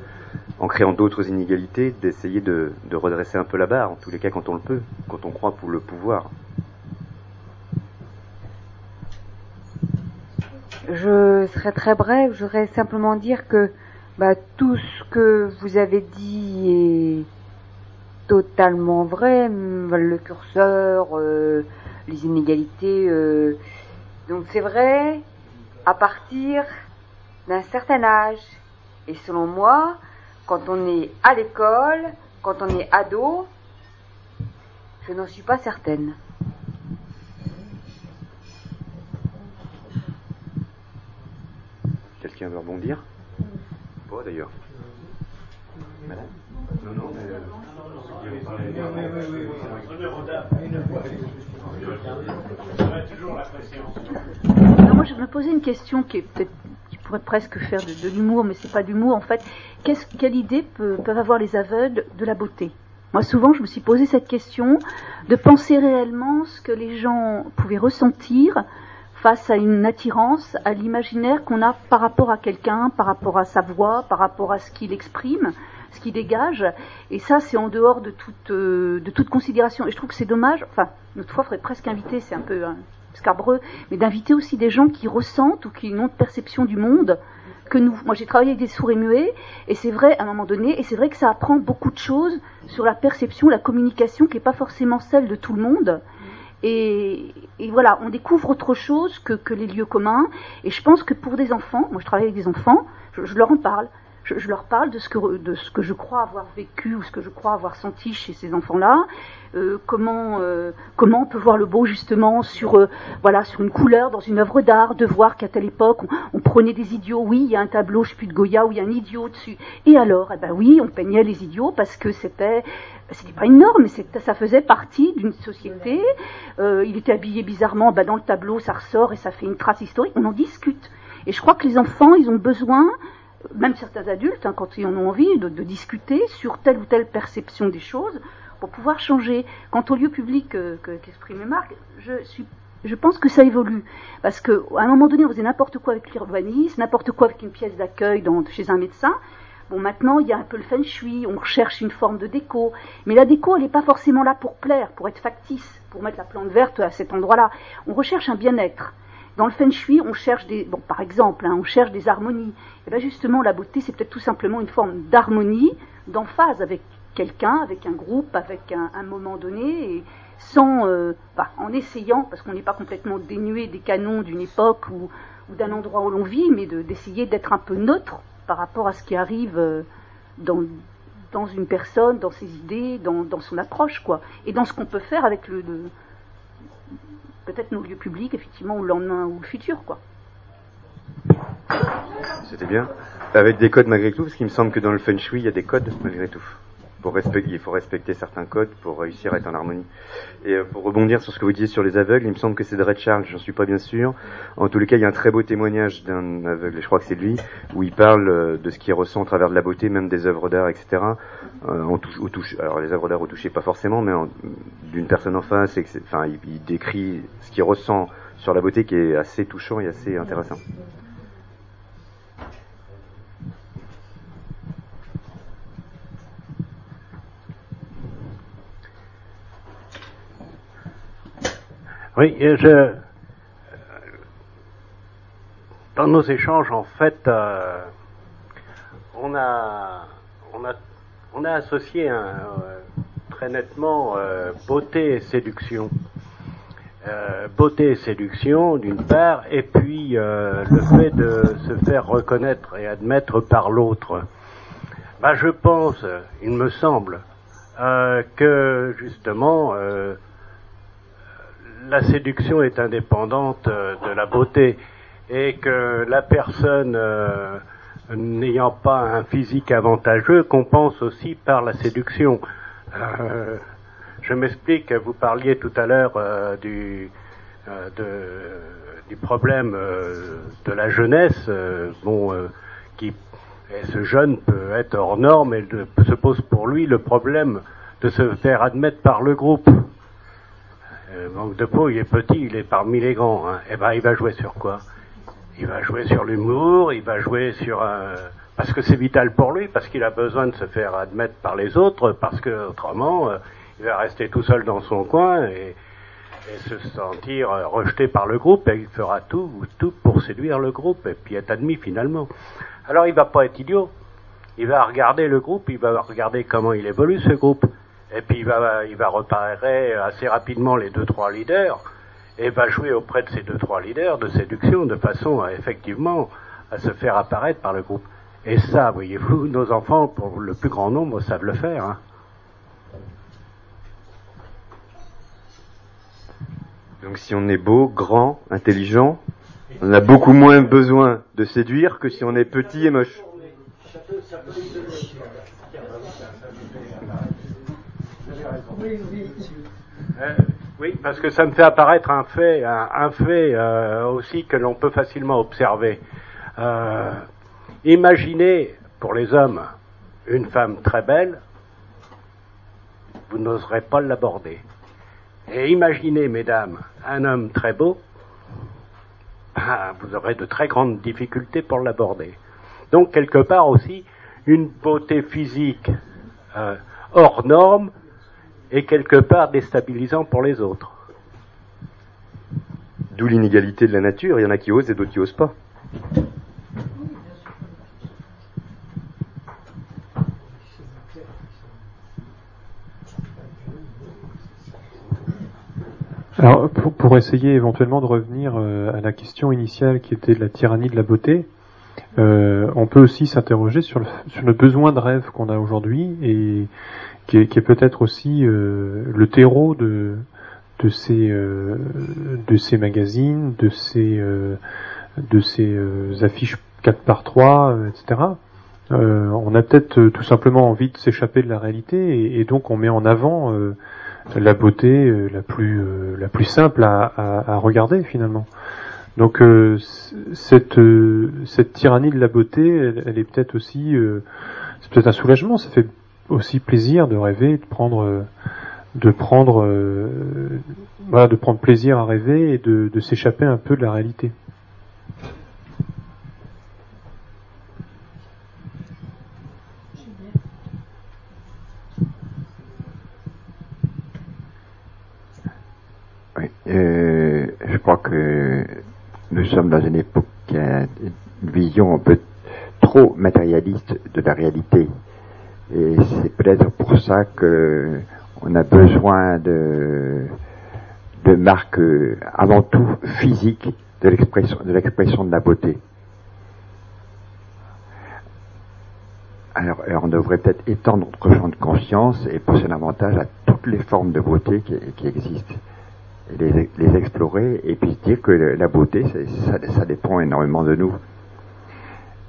en créant d'autres inégalités, d'essayer de, redresser un peu la barre, en tous les cas quand on le peut, quand on croit pour le pouvoir Je serai très bref, je voudrais simplement dire que bah, tout ce que vous avez dit est totalement vrai, le curseur, euh, les inégalités. Euh. donc c'est vrai à partir d'un certain âge. Et selon moi, quand on est à l'école, quand on est ado, je n'en suis pas certaine. Quelqu'un veut rebondir? Pas d'ailleurs. Non, non, mais... Euh, moi, je me posais une question qui est peut-être pourrait presque faire de, l'humour, mais c'est pas d'humour en fait. quelle idée peuvent avoir les aveugles de la beauté? Moi, souvent, je me suis posé cette question de penser réellement ce que les gens pouvaient ressentir face à une attirance, à l'imaginaire qu'on a par rapport à quelqu'un, par rapport à sa voix, par rapport à ce qu'il exprime ce qui dégage. Et ça, c'est en dehors de toute, euh, de toute considération. Et je trouve que c'est dommage. Enfin, notre fois, il faudrait presque inviter, c'est un peu hein, mais d'inviter aussi des gens qui ressentent ou qui ont une perception du monde que nous. Moi, j'ai travaillé avec des sourds et muets, et c'est vrai, à un moment donné, et c'est vrai que ça apprend beaucoup de choses sur la perception, la communication, qui n'est pas forcément celle de tout le monde. Et, voilà, on découvre autre chose que, les lieux communs. Et je pense que pour des enfants, moi je travaille avec des enfants, je leur en parle je, leur parle de ce, que, je crois avoir vécu ou ce que je crois avoir senti chez ces enfants-là. Euh, comment euh, comment on peut voir le beau justement sur euh, voilà sur une couleur dans une œuvre d'art de voir qu'à telle époque on, prenait des idiots oui il y a un tableau je sais plus de Goya où il y a un idiot dessus et alors? Eh ben oui on peignait les idiots parce que c'était c'était pas une norme, mais ça faisait partie d'une société. il était habillé bizarrement, ben dans le tableau ça ressort et ça fait une trace historique. On en discute. Et je crois que les enfants, ils ont besoin même certains adultes, hein, quand ils en ont envie, de, discuter sur telle ou telle perception des choses pour pouvoir changer. Quant au lieu public euh, qu'exprimait Marc, je, je pense que ça évolue. Parce qu'à un moment donné, on faisait n'importe quoi avec l'urbanisme, n'importe quoi avec une pièce d'accueil chez un médecin. Bon, maintenant, il y a un peu le feng shui, on recherche une forme de déco. Mais la déco, elle n'est pas forcément là pour plaire, pour être factice, pour mettre la plante verte à cet endroit-là. On recherche un bien-être. Dans le feng shui, on cherche des, bon, par exemple, hein, on cherche des harmonies. Et bien justement, la beauté, c'est peut-être tout simplement une forme d'harmonie, d'emphase avec quelqu'un, avec un groupe, avec un, moment donné, sans, euh, en essayant, parce qu'on n'est pas complètement dénué des canons d'une époque ou, d'un endroit où l'on vit, mais d'essayer d'être un peu neutre par rapport à ce qui arrive euh, dans, une personne, dans ses idées, dans, son approche, quoi, et dans ce qu'on peut faire avec le peut-être nos lieux publics, effectivement, ou le lendemain ou le futur, quoi. C'était bien. Avec des codes malgré tout, parce qu'il me semble que dans le feng shui, il y a des codes malgré tout. il faut respecter certains codes pour réussir à être en harmonie. Et euh, pour rebondir sur ce que vous disiez sur les aveugles, il me semble que c'est de Red Charles, j'en suis pas bien sûr. En tous les cas, il y a un très beau témoignage d'un aveugle, je crois que c'est lui, où il parle euh, de ce qu'il ressent à travers de la beauté, même des œuvres d'art, etc. Euh, touche, au alors les œuvres d'art au toucher pas forcément, mais d'une personne en face, enfin, il décrit ce ressent sur la beauté qui est assez touchant et assez intéressant. Oui, je. Dans nos échanges, en fait, euh, on a, on a, on a associé un, euh, très nettement euh, beauté et séduction. Euh, beauté et séduction, d'une part, et puis euh, le fait de se faire reconnaître et admettre par l'autre. Bah, je pense, il me semble, euh, que justement, euh, la séduction est indépendante euh, de la beauté et que la personne n'ayant pas un physique avantageux compense aussi par la séduction. Je m'explique, vous parliez tout à l'heure euh, du, euh, de- du problème euh, de la jeunesse, bon, qui et ce jeune peut être hors norme et se pose pour lui le problème de se faire admettre par le groupe. Manque de peau, il est petit, il est parmi les grands. Hein. Eh ben, il va jouer sur quoi? Il va jouer sur l'humour, il va jouer sur un... parce que c'est vital pour lui, parce qu'il a besoin de se faire admettre par les autres, parce que autrement, il va rester tout seul dans son coin et, se sentir euh, rejeté par le groupe, et il fera tout, tout pour séduire le groupe et puis être admis finalement. Alors, il va pas être idiot. Il va regarder le groupe, il va regarder comment il évolue ce groupe. Et puis il va, il va repérer assez rapidement les deux trois leaders et va jouer auprès de ces deux trois leaders de séduction de façon à effectivement à se faire apparaître par le groupe. Et ça, voyez-vous, nos enfants, pour le plus grand nombre, savent le faire. hein. Donc si on est beau, grand, intelligent, on a beaucoup moins besoin de séduire que si on est petit et moche. Oui, parce que ça me fait apparaître un fait, un, un fait euh, aussi que l'on peut facilement observer. Euh, imaginez pour les hommes une femme très belle, vous n'oserez pas l'aborder. Et imaginez, mesdames, un homme très beau, ah, vous aurez de très grandes difficultés pour l'aborder. Donc, quelque part aussi, une beauté physique euh, hors norme est quelque part déstabilisant pour les autres. D'où l'inégalité de la nature, il y en a qui osent et d'autres qui osent pas. Alors, pour, pour essayer éventuellement de revenir euh, à la question initiale qui était de la tyrannie de la beauté, euh, on peut aussi s'interroger sur le, sur le besoin de rêve qu'on a aujourd'hui et qui est, qui est peut-être aussi euh, le terreau de, de, ces, euh, de ces magazines, de ces, euh, de ces euh, affiches 4 par 3, euh, etc. On a peut-être tout simplement envie de s'échapper de la réalité et, et donc on met en avant la beauté euh, la plus euh, la plus simple à, à, regarder finalement. Donc euh, cette euh, cette tyrannie de la beauté, elle, est peut-être aussi c'est peut-être un soulagement. Ça fait aussi plaisir de rêver, de prendre de prendre voilà, de prendre plaisir à rêver et de s'échapper un peu de la réalité. Oui, euh, je crois que nous sommes dans une époque qui a une vision un peu trop matérialiste de la réalité. Et c'est peut-être pour ça que on a besoin de, de marques euh, avant tout physiques de l'expression de l'expression de la beauté. Alors, alors on devrait peut-être étendre notre champ de conscience et passer davantage à toutes les formes de beauté qui, existent les, les explorer et puis dire que la beauté, ça, dépend énormément de nous.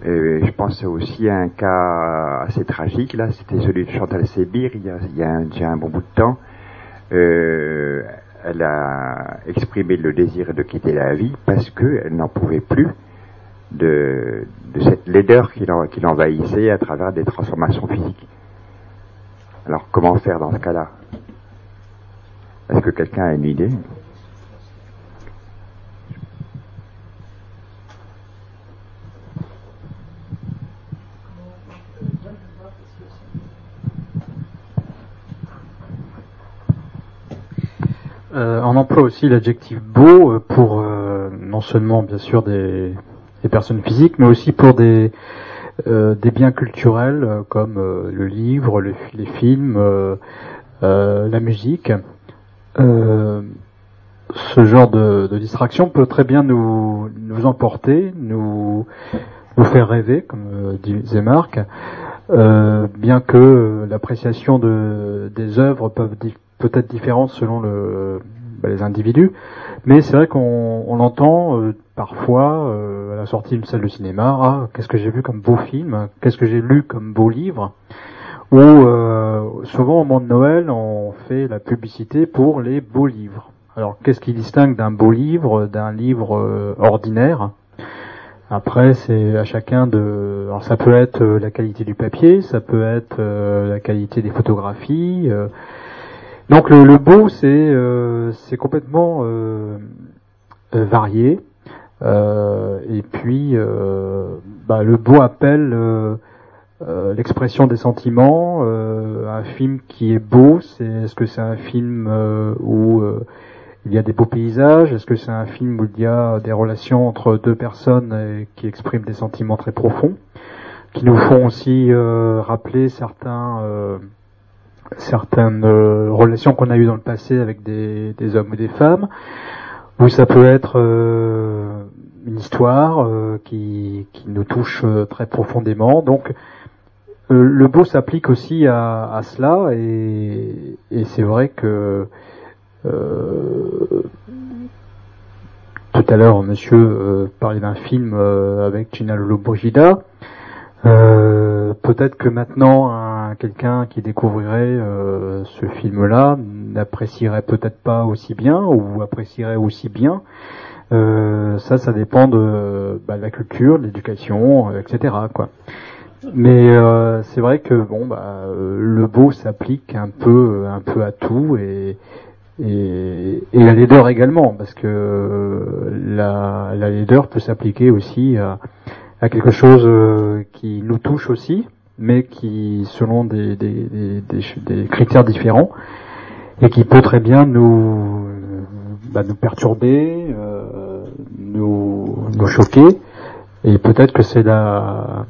Je pense aussi à un cas assez tragique, là, c'était celui de Chantal Sébir, il y a, un, déjà un bon bout de temps. Euh, elle a exprimé le désir de quitter la vie parce qu'elle n'en pouvait plus de, de cette laideur qui l'envahissait à travers des transformations physiques. Alors comment faire dans ce cas-là? Est-ce que quelqu'un a une idée Euh, on emploie aussi l'adjectif beau euh, pour euh, non seulement bien sûr des, personnes physiques, mais aussi pour des, biens culturels comme le livre, le- les films, la musique. Euh, ce genre de, distraction peut très bien nous, emporter, nous, nous faire rêver, comme euh, disait Marc, euh, bien que l'appréciation de, des œuvres peut être différente selon bah, les individus, mais c'est vrai qu'on on entend parfois à la sortie d'une salle de cinéma, ah, qu'est-ce que j'ai vu comme beau film, qu'est-ce que j'ai lu comme beau livre, ou euh, souvent au moment de Noël, on fait la publicité pour les beaux livres. Alors qu'est-ce qui distingue d'un beau livre d'un livre euh, ordinaire? Après, c'est à chacun de. Alors, ça peut être euh, la qualité du papier, ça peut être euh, la qualité des photographies. euh. Donc, le, beau, c'est c'est complètement varié. Et puis, euh, bah, le beau appelle euh, l'expression des sentiments. Euh, un film qui est beau, c'est est-ce que c'est un film euh, où euh, il y a des beaux paysages? Est-ce que c'est un film où il y a des relations entre deux personnes qui expriment des sentiments très profonds, qui nous font aussi rappeler certains, certaines relations qu'on a eues dans le passé avec des, hommes ou des femmes, ou ça peut être une histoire qui, qui nous touche très profondément. Donc euh, le beau s'applique aussi à, cela, et, c'est vrai que euh, tout à l'heure, monsieur euh, parlait d'un film avec Gina Lollobrigida. Peut-être que maintenant, un- quelqu'un qui découvrirait ce film-là n'apprécierait peut-être pas aussi bien ou apprécierait aussi bien. Ça, ça dépend de, bah, de la culture, de l'éducation, etc. Quoi. Mais euh, c'est vrai que bon, bah, euh, le beau s'applique un peu, un peu à tout et et, et la laideur également, parce que euh, la, la laideur peut s'appliquer aussi à, à quelque chose euh, qui nous touche aussi, mais qui, selon des, des, des, des des critères différents, et qui peut très bien nous, euh, bah, nous perturber, euh, nous, nous choquer, et peut-être que c'est la,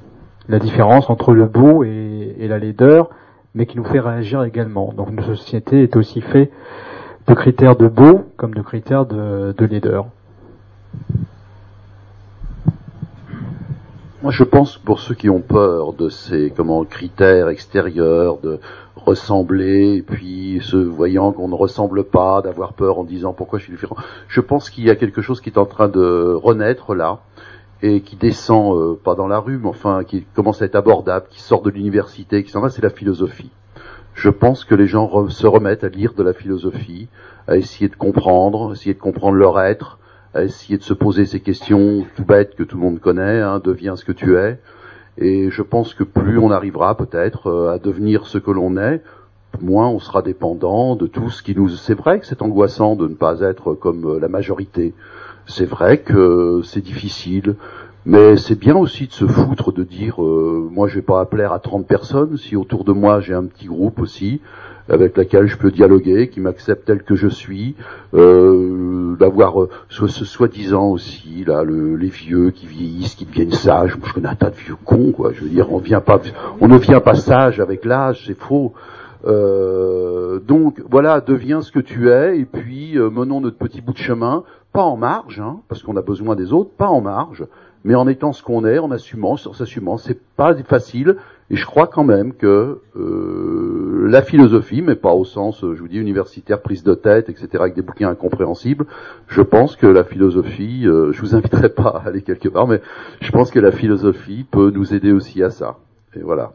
la différence entre le beau et, la laideur, mais qui nous fait réagir également. Donc notre société est aussi faite de critères de beau comme de critères de, de laideur. Moi, je pense pour ceux qui ont peur de ces critères extérieurs, de ressembler, et puis se voyant qu'on ne ressemble pas, d'avoir peur en disant pourquoi je suis différent. Je pense qu'il y a quelque chose qui est en train de renaître là et qui descend euh, pas dans la rue, mais enfin qui commence à être abordable, qui sort de l'université, qui s'en va, c'est la philosophie. Je pense que les gens se remettent à lire de la philosophie, à essayer de comprendre, essayer de comprendre leur être, à essayer de se poser ces questions tout bêtes que tout le monde connaît, hein, deviens ce que tu es. Et je pense que plus on arrivera peut-être euh, à devenir ce que l'on est, moins on sera dépendant de tout ce qui nous... C'est vrai que c'est angoissant de ne pas être comme euh, la majorité. C'est vrai que c'est difficile. Mais c'est bien aussi de se foutre de dire, euh, moi je vais pas plaire à 30 personnes, si autour de moi j'ai un petit groupe aussi, avec laquelle je peux dialoguer, qui m'accepte tel que je suis, euh, d'avoir euh, ce, soi-disant aussi, là, le, les vieux qui vieillissent, qui deviennent sages. Je connais un tas de vieux cons, quoi. Je veux dire, on vient pas, on ne vient pas sage avec l'âge, c'est faux. Euh, donc voilà, deviens ce que tu es, et puis euh, menons notre petit bout de chemin, pas en marge, hein, parce qu'on a besoin des autres, pas en marge, mais en étant ce qu'on est, en assumant, en s'assumant. C'est pas facile, et je crois quand même que euh, la philosophie, mais pas au sens, euh, je vous dis, universitaire, prise de tête, etc., avec des bouquins incompréhensibles. Je pense que la philosophie, euh, je vous inviterai pas à aller quelque part, mais je pense que la philosophie peut nous aider aussi à ça. Et voilà.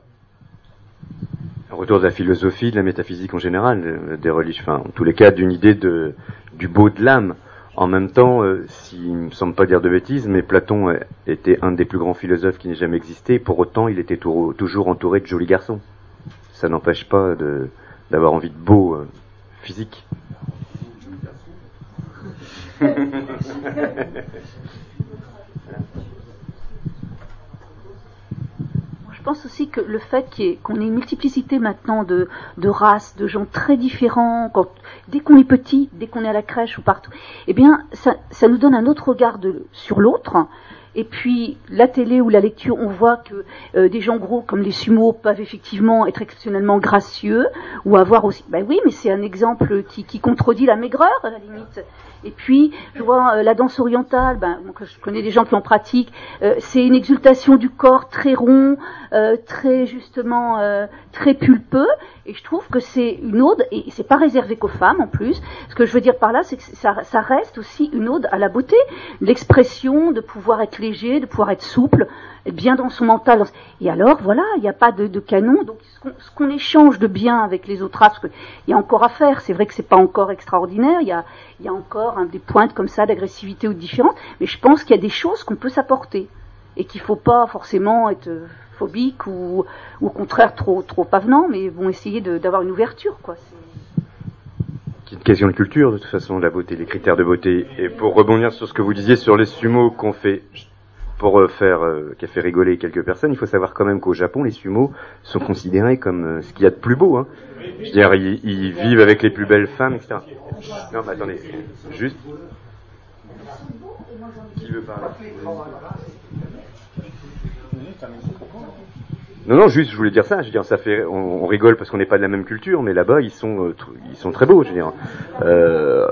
Un retour de la philosophie, de la métaphysique en général, euh, des religions, enfin, en tous les cas, d'une idée de, du beau de l'âme. En même temps, euh, s'il me semble pas dire de bêtises, mais Platon euh, était un des plus grands philosophes qui n'ait jamais existé. Pour autant, il était toujours entouré de jolis garçons. Ça n'empêche pas de, d'avoir envie de beau euh, physique. pense aussi que le fait qu'on ait une multiplicité maintenant de, races, de gens très différents, dès qu'on est petit, dès qu'on est à la crèche ou partout, eh bien, ça, nous donne un autre regard sur l'autre. Et puis, la télé ou la lecture, on voit que euh, des gens gros comme les sumos peuvent effectivement être exceptionnellement gracieux, ou avoir aussi... Ben oui, mais c'est un exemple qui, contredit la maigreur, à la limite. Et puis, je vois euh, la danse orientale, ben, je connais des gens qui en pratiquent, euh, c'est une exultation du corps très rond, très justement très pulpeux, et je trouve que c'est une ode, et c'est pas réservé qu'aux femmes en plus. Ce que je veux dire par là, c'est que ça, ça reste aussi une ode à la beauté, l'expression de pouvoir être léger, de pouvoir être souple, être bien dans son mental. Et alors, voilà, il n'y a pas de, canon, donc ce qu'on, échange de bien avec les autres races, qu'il y a encore à faire. C'est vrai que c'est pas encore extraordinaire, il y a, il encore des pointes comme ça d'agressivité ou de différence, mais je pense qu'il y a des choses qu'on peut s'apporter et qu'il faut pas forcément être euh, phobique ou, au contraire trop trop avenant, mais vont essayer d'avoir une ouverture, quoi. C'est une question de culture, de toute façon, la beauté, les critères de beauté. Et pour rebondir sur ce que vous disiez sur les sumos qu'on fait pour euh, faire, euh, qui a fait rigoler quelques personnes, il faut savoir quand même qu'au Japon, les sumos sont considérés comme euh, ce qu'il y a de plus beau. Hein. Je veux dire, ils, vivent avec les plus belles femmes, etc. Non, mais attendez, juste. Qui veut parler? Non, non, juste, je voulais dire ça. Je veux dire, ça fait, on, rigole parce qu'on n'est pas de la même culture, mais là-bas, ils sont, euh, ils sont très beaux. Je veux dire, Euh,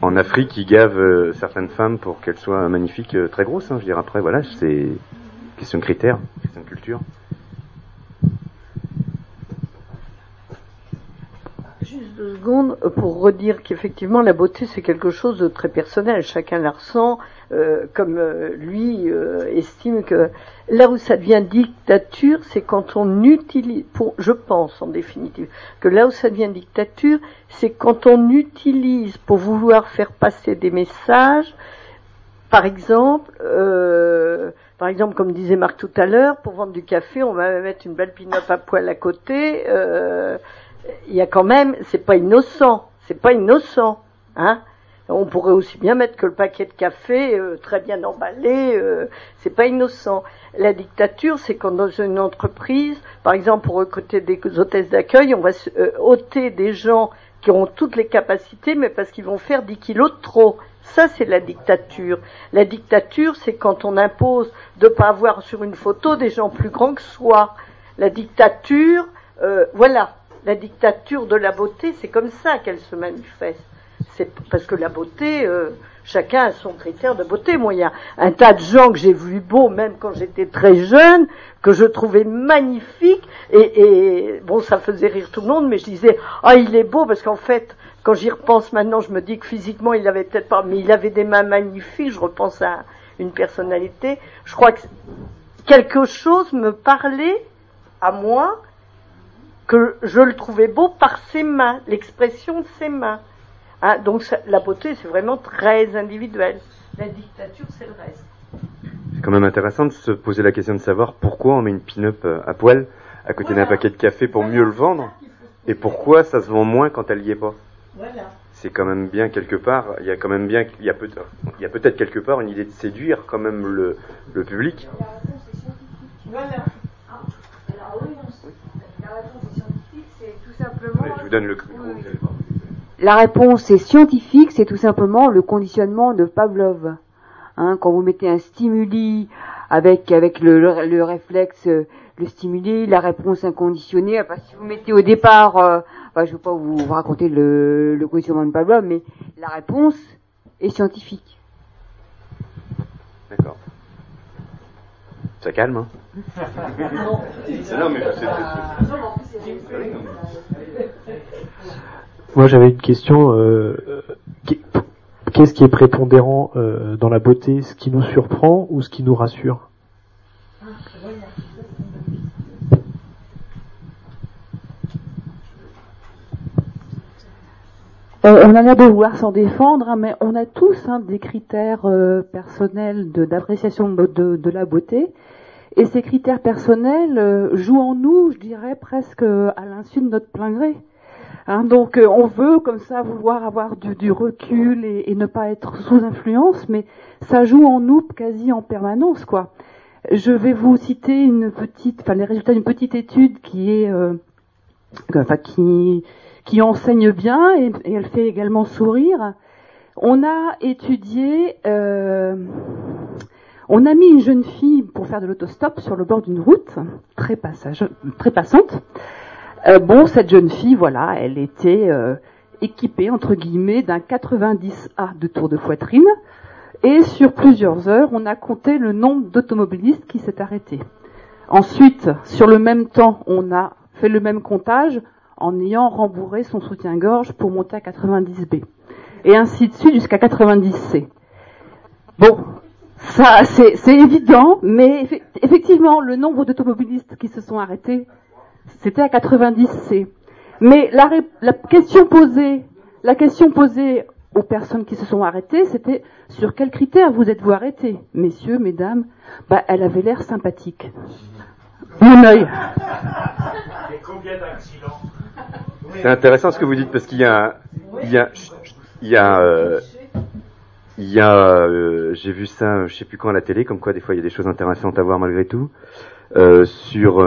en Afrique, ils gavent euh, certaines femmes pour qu'elles soient magnifiques, euh, très grosses. Hein. Je veux dire, après, voilà, c'est question de critères, question de culture. Juste deux secondes pour redire qu'effectivement la beauté c'est quelque chose de très personnel. Chacun la ressent euh, comme euh, lui euh, estime que là où ça devient dictature, c'est quand on utilise, pour, je pense en définitive, que là où ça devient dictature, c'est quand on utilise pour vouloir faire passer des messages, par exemple, euh, par exemple, comme disait Marc tout à l'heure, pour vendre du café, on va mettre une belle pin-up à poil à côté. il y a quand même, c'est pas innocent, c'est pas innocent, hein. On pourrait aussi bien mettre que le paquet de café euh, très bien emballé, euh, c'est pas innocent. La dictature, c'est quand dans une entreprise, par exemple pour recruter des hôtesses d'accueil, on va euh, ôter des gens qui ont toutes les capacités, mais parce qu'ils vont faire 10 kilos de trop. Ça, c'est la dictature. La dictature, c'est quand on impose de pas avoir sur une photo des gens plus grands que soi. La dictature, euh, voilà, la dictature de la beauté, c'est comme ça qu'elle se manifeste. C'est parce que la beauté, euh, chacun a son critère de beauté. Moi, il y a un tas de gens que j'ai vus beaux, même quand j'étais très jeune, que je trouvais magnifiques. Et, et bon, ça faisait rire tout le monde, mais je disais, ah, il est beau, parce qu'en fait, quand j'y repense maintenant, je me dis que physiquement, il avait peut-être pas, mais il avait des mains magnifiques. Je repense à une personnalité. Je crois que quelque chose me parlait à moi que je le trouvais beau par ses mains, l'expression de ses mains. Hein, donc ça- la beauté, c'est vraiment très individuel. La dictature, c'est le reste. C'est quand même intéressant de se poser la question de savoir pourquoi on met une pin-up euh, à poil à côté d'un paquet de café pour mieux le vendre et pourquoi ça se vend moins quand elle y est pas? Voilà. C'est quand même bien quelque part, il y a quand même bien, il y a peut- il y a peut-être quelque part une idée de séduire quand même le, le public. Voilà. La réponse est scientifique, c'est tout simplement. Je vous donne le micro. La réponse est scientifique, c'est tout simplement le conditionnement de Pavlov. Hein, quand vous mettez un stimuli avec avec le, le, le réflexe, le stimuli, la réponse inconditionnée. Enfin, si vous mettez au départ, euh, enfin, je ne veux pas vous raconter le, le conditionnement de Pavlov, mais la réponse est scientifique. D'accord. Ça calme, hein Non. Non, mais c'est- c'est- Moi, j'avais une question. Euh, Qu'est-ce qui est prépondérant euh, dans la beauté? Ce qui nous surprend ou ce qui nous rassure? Euh, on a l'air de vouloir s'en défendre, hein, mais on a tous hein, des critères personnels d'appréciation de, la beauté. Et ces critères personnels jouent en nous, je dirais, presque à l'insu de notre plein gré. Hein, donc on veut comme ça vouloir avoir du, du recul et, et, ne pas être sous influence, mais ça joue en nous quasi en permanence, quoi. Je vais vous citer une petite, enfin les résultats d'une petite étude qui est, enfin qui qui enseigne bien et, elle fait également sourire. On a étudié, euh, on a mis une jeune fille pour faire de l'autostop sur le bord d'une route très, passage, très passante. Euh, bon, cette jeune fille, voilà, elle était euh, équipée entre guillemets d'un 90A de tour de poitrine. Et sur plusieurs heures, on a compté le nombre d'automobilistes qui s'est arrêté. Ensuite, sur le même temps, on a fait le même comptage en ayant rembourré son soutien-gorge pour monter à 90B. Et ainsi de suite jusqu'à 90C. Bon, ça c'est évident, mais effectivement, le nombre d'automobilistes qui se sont arrêtés, c'était à 90C. Mais la, la, question posée, la question posée aux personnes qui se sont arrêtées, c'était sur quels critères vous êtes-vous arrêtés, messieurs, mesdames Bah, elle avait l'air sympathique. Mon œil. combien d'accidents? C'est intéressant ce que vous dites parce qu'il y a, il y a, il y a, euh, il y a, euh, j'ai vu ça, je sais plus quand à la télé, comme quoi des fois il y a des choses intéressantes à voir malgré tout, euh, sur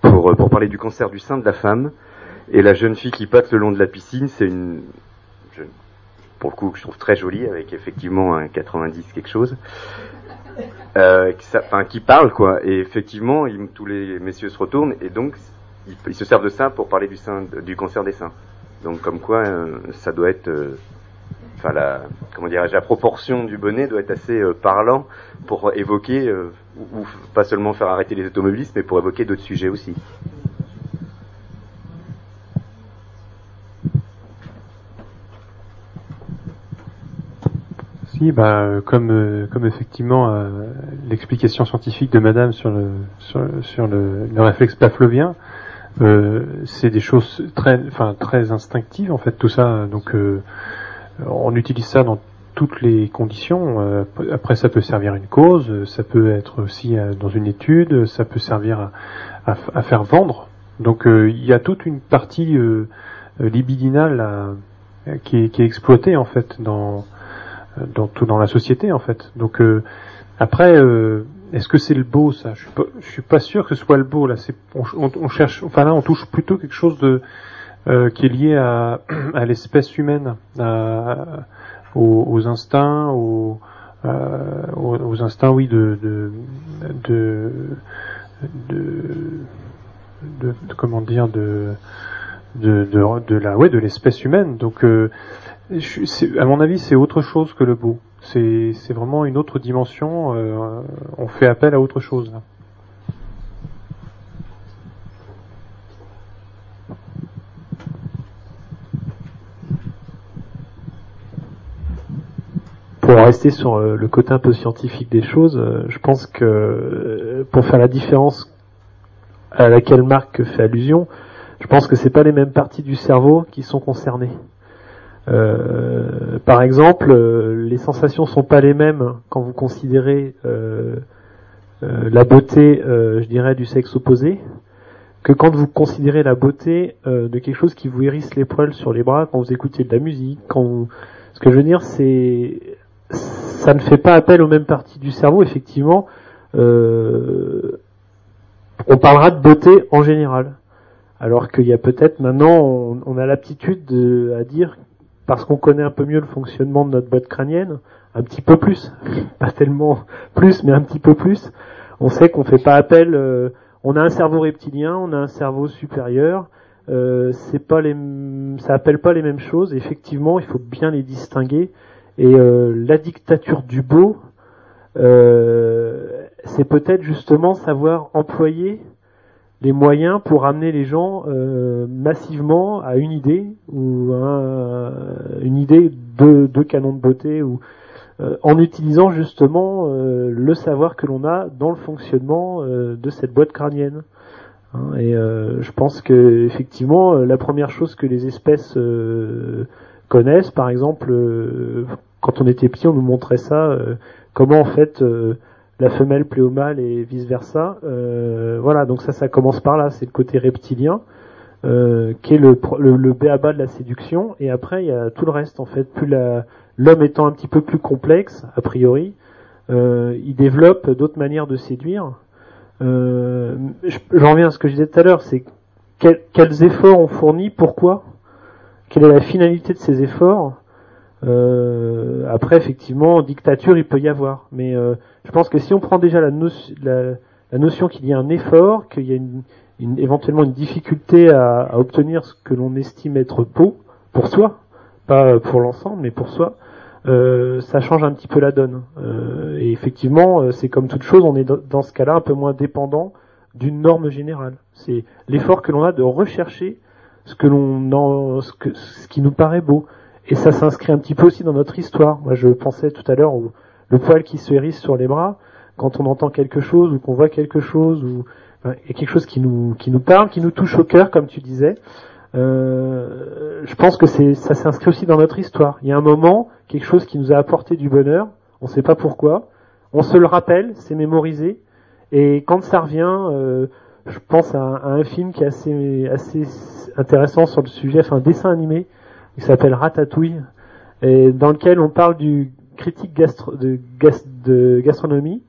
pour pour parler du cancer du sein de la femme et la jeune fille qui passe le long de la piscine, c'est une jeune, pour le coup que je trouve très jolie avec effectivement un 90 quelque chose. Euh, qui, enfin, qui parle quoi et effectivement tous les messieurs se retournent et donc ils, se servent de ça pour parler du, sein, cancer des seins. Donc comme quoi, euh, ça doit être, euh, enfin la, comment dirais la proportion du bonnet doit être assez euh, parlant pour évoquer, ou, pas seulement faire arrêter les automobilistes, mais pour évoquer d'autres sujets aussi. Si, bah, comme, comme effectivement l'explication scientifique de Madame sur le, sur, le, le réflexe pavlovien, euh, c'est des choses très, enfin très instinctives en fait tout ça. Donc euh, on utilise ça dans toutes les conditions. Euh, après, ça peut servir une cause, ça peut être aussi dans une étude, ça peut servir à, à, faire vendre. Donc il y a toute une partie libidinale qui, est, qui, est, exploitée en fait dans dans tout dans la société en fait. Donc après est-ce que c'est le beau ça? Je suis pas, je suis pas sûr que ce soit le beau là. C'est on, on, cherche, enfin là on touche plutôt quelque chose de euh, qui est lié à, l'espèce humaine, à, aux, instincts, aux, euh, aux, instincts oui de de de, comment dire de de, de, de la ouais de l'espèce humaine. Donc euh, je, à mon avis c'est autre chose que le beau. C'est vraiment une autre dimension. Euh, on fait appel à autre chose. Pour rester sur euh, le côté un peu scientifique des choses, euh, je pense que pour faire la différence à laquelle Marc fait allusion, je pense que c'est pas les mêmes parties du cerveau qui sont concernées. Euh, par exemple, euh, les sensations sont pas les mêmes quand vous considérez euh, la beauté, je dirais, du sexe opposé, que quand vous considérez la beauté de quelque chose qui vous hérisse les poils sur les bras quand vous écoutez de la musique. Ce que je veux dire, c'est ça ne fait pas appel aux mêmes parties du cerveau, effectivement. on parlera de beauté en général. Alors qu'il y a peut-être maintenant, on, a l'aptitude à dire parce qu'on connaît un peu mieux le fonctionnement de notre boîte crânienne, un petit peu plus, pas tellement plus, mais un petit peu plus, on sait qu'on fait pas appel. Euh, on a un cerveau reptilien, on a un cerveau supérieur. Euh, c'est pas les, ça appelle pas les mêmes choses. Effectivement, il faut bien les distinguer. Et euh, la dictature du beau, c'est peut-être justement savoir employer les moyens pour amener les gens euh, massivement à une idée ou à une idée de, de canon de beauté ou euh, en utilisant justement euh, le savoir que l'on a dans le fonctionnement euh, de cette boîte crânienne. Hein, et je pense que effectivement la première chose que les espèces connaissent, par exemple, quand on était petit, on nous montrait ça, comment en fait la femelle plaît au mâle et vice versa. voilà, donc ça, ça commence par là, c'est le côté reptilien. Euh, qui est le, le, le béaba de la séduction, et après il y a tout le reste en fait. Plus l'homme étant un petit peu plus complexe, a priori, euh, il développe d'autres manières de séduire. Euh, J'en reviens à ce que je disais tout à l'heure, c'est quels efforts on fournit, pourquoi, quelle est la finalité de ces efforts. Euh, après, effectivement, dictature, il peut y avoir, mais euh, je pense que si on prend déjà la, notion qu'il y a un effort, qu'il y a éventuellement une difficulté à, obtenir ce que l'on estime être beau pour soi, pas pour l'ensemble, mais pour soi, euh, ça change un petit peu la donne. Euh, et effectivement, euh, c'est comme toute chose, on est dans ce cas-là un peu moins dépendant d'une norme générale. C'est l'effort que l'on a de rechercher ce que l'on ce qui nous paraît beau. Et ça s'inscrit un petit peu aussi dans notre histoire. Moi, je pensais tout à l'heure au le poil qui se hérisse sur les bras quand on entend quelque chose ou qu'on voit quelque chose ou il y a quelque chose qui nous qui nous parle, qui nous touche au cœur, comme tu disais. Euh, je pense que c'est ça s'inscrit aussi dans notre histoire. Il y a un moment, quelque chose qui nous a apporté du bonheur, on ne sait pas pourquoi, on se le rappelle, c'est mémorisé, et quand ça revient, euh, je pense à, un film qui est assez, assez intéressant sur le sujet, enfin un dessin animé, qui s'appelle Ratatouille, et dans lequel on parle du critique gastro, de, de, gastronomie,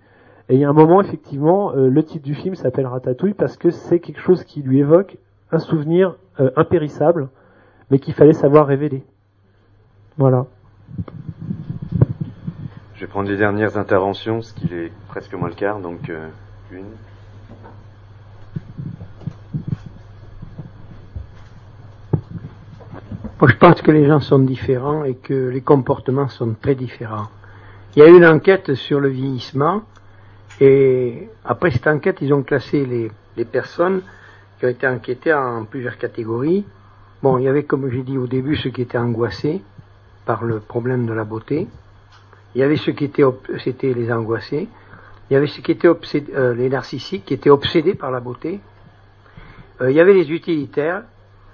et il y a un moment, effectivement, euh, le titre du film s'appelle Ratatouille parce que c'est quelque chose qui lui évoque un souvenir euh, impérissable, mais qu'il fallait savoir révéler. Voilà. Je vais prendre les dernières interventions, ce qui est presque moins le quart, donc euh, une. Moi, je pense que les gens sont différents et que les comportements sont très différents. Il y a eu une enquête sur le vieillissement et après cette enquête, ils ont classé les, les personnes qui ont été enquêtés en plusieurs catégories. Bon, il y avait, comme j'ai dit au début, ceux qui étaient angoissés par le problème de la beauté. Il y avait ceux qui étaient, c'était les angoissés. Il y avait ceux qui étaient obsédés, euh, les narcissiques, qui étaient obsédés par la beauté. Euh, il y avait les utilitaires,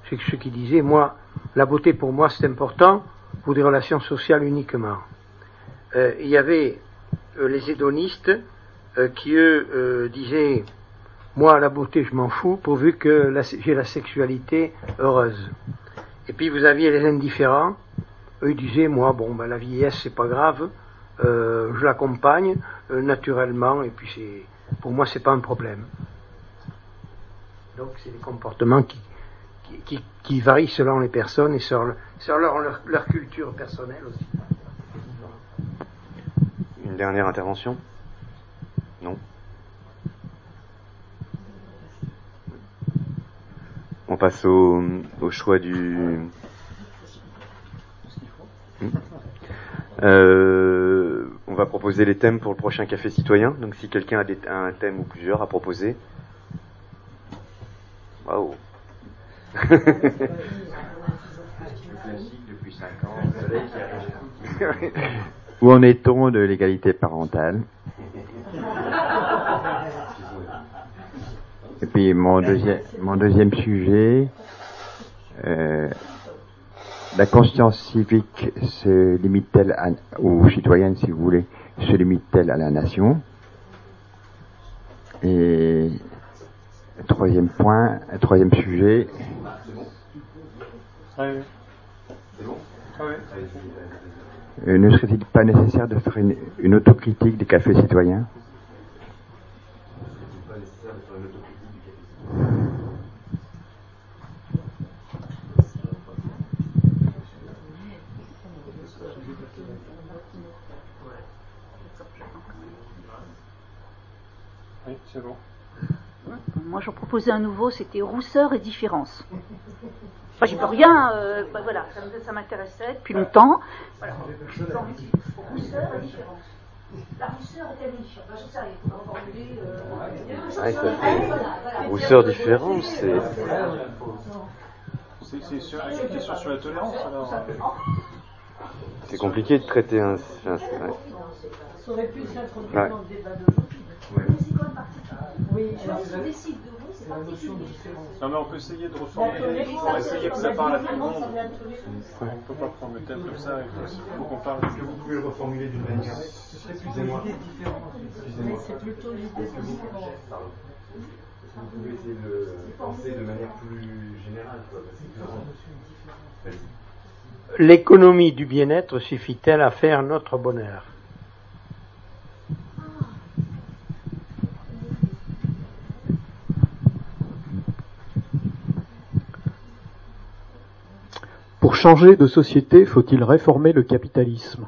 ceux, ceux qui disaient, moi, la beauté pour moi c'est important pour des relations sociales uniquement. Euh, il y avait les hédonistes qui eux disaient moi, la beauté, je m'en fous, pourvu que j'ai la sexualité heureuse. Et puis vous aviez les indifférents, eux disaient, moi, bon, ben, la vieillesse, c'est pas grave, euh, je l'accompagne euh, naturellement, et puis c'est, pour moi, c'est pas un problème. Donc c'est des comportements qui, qui, qui, selon les personnes et selon, leur, leur culture personnelle aussi. Une dernière intervention? Non On passe au, choix du. Hmm. Euh, on va proposer les thèmes pour le prochain café citoyen. Donc si quelqu'un a, un thème ou plusieurs à proposer. Waouh. Où en est-on de l'égalité parentale Et puis mon deuxième, mon deuxième sujet, euh, la conscience civique se limite-t-elle à, ou si vous voulez, se limite-t-elle à la nation Et troisième point, troisième sujet. Euh, ne serait-il pas nécessaire de faire une, une autocritique des cafés citoyens? Moi, j'en proposais un nouveau, c'était rousseur et différence. Enfin, j'y peux rien, euh, bah, voilà, ça, m'intéressait depuis longtemps. Rousseur et différence. La rousseur est-elle unifiante Enfin, J'en sais rien, il faudra formuler. Euh... Ça rousseur différente, c'est. C'est une question sur la tolérance alors. C'est compliqué de traiter un. ouais. Ça aurait pu s'introduire dans le débat d'aujourd'hui. Ouais. Mais c'est quand même particulier. Oui, De. Non mais on peut essayer de reformuler, on va essayer que ça parle à tout le monde. On ne peut pas prendre le thème comme ça, il faut- qu'on parle. Est-ce que vous pouvez le reformuler d'une manière Excusez-moi. Mais c'est plutôt l'idée de différence. Vous pouvez essayer de penser de manière plus générale, quoi. L'économie du bien-être suffit-elle à faire notre bonheur? Pour changer de société, faut-il réformer le capitalisme?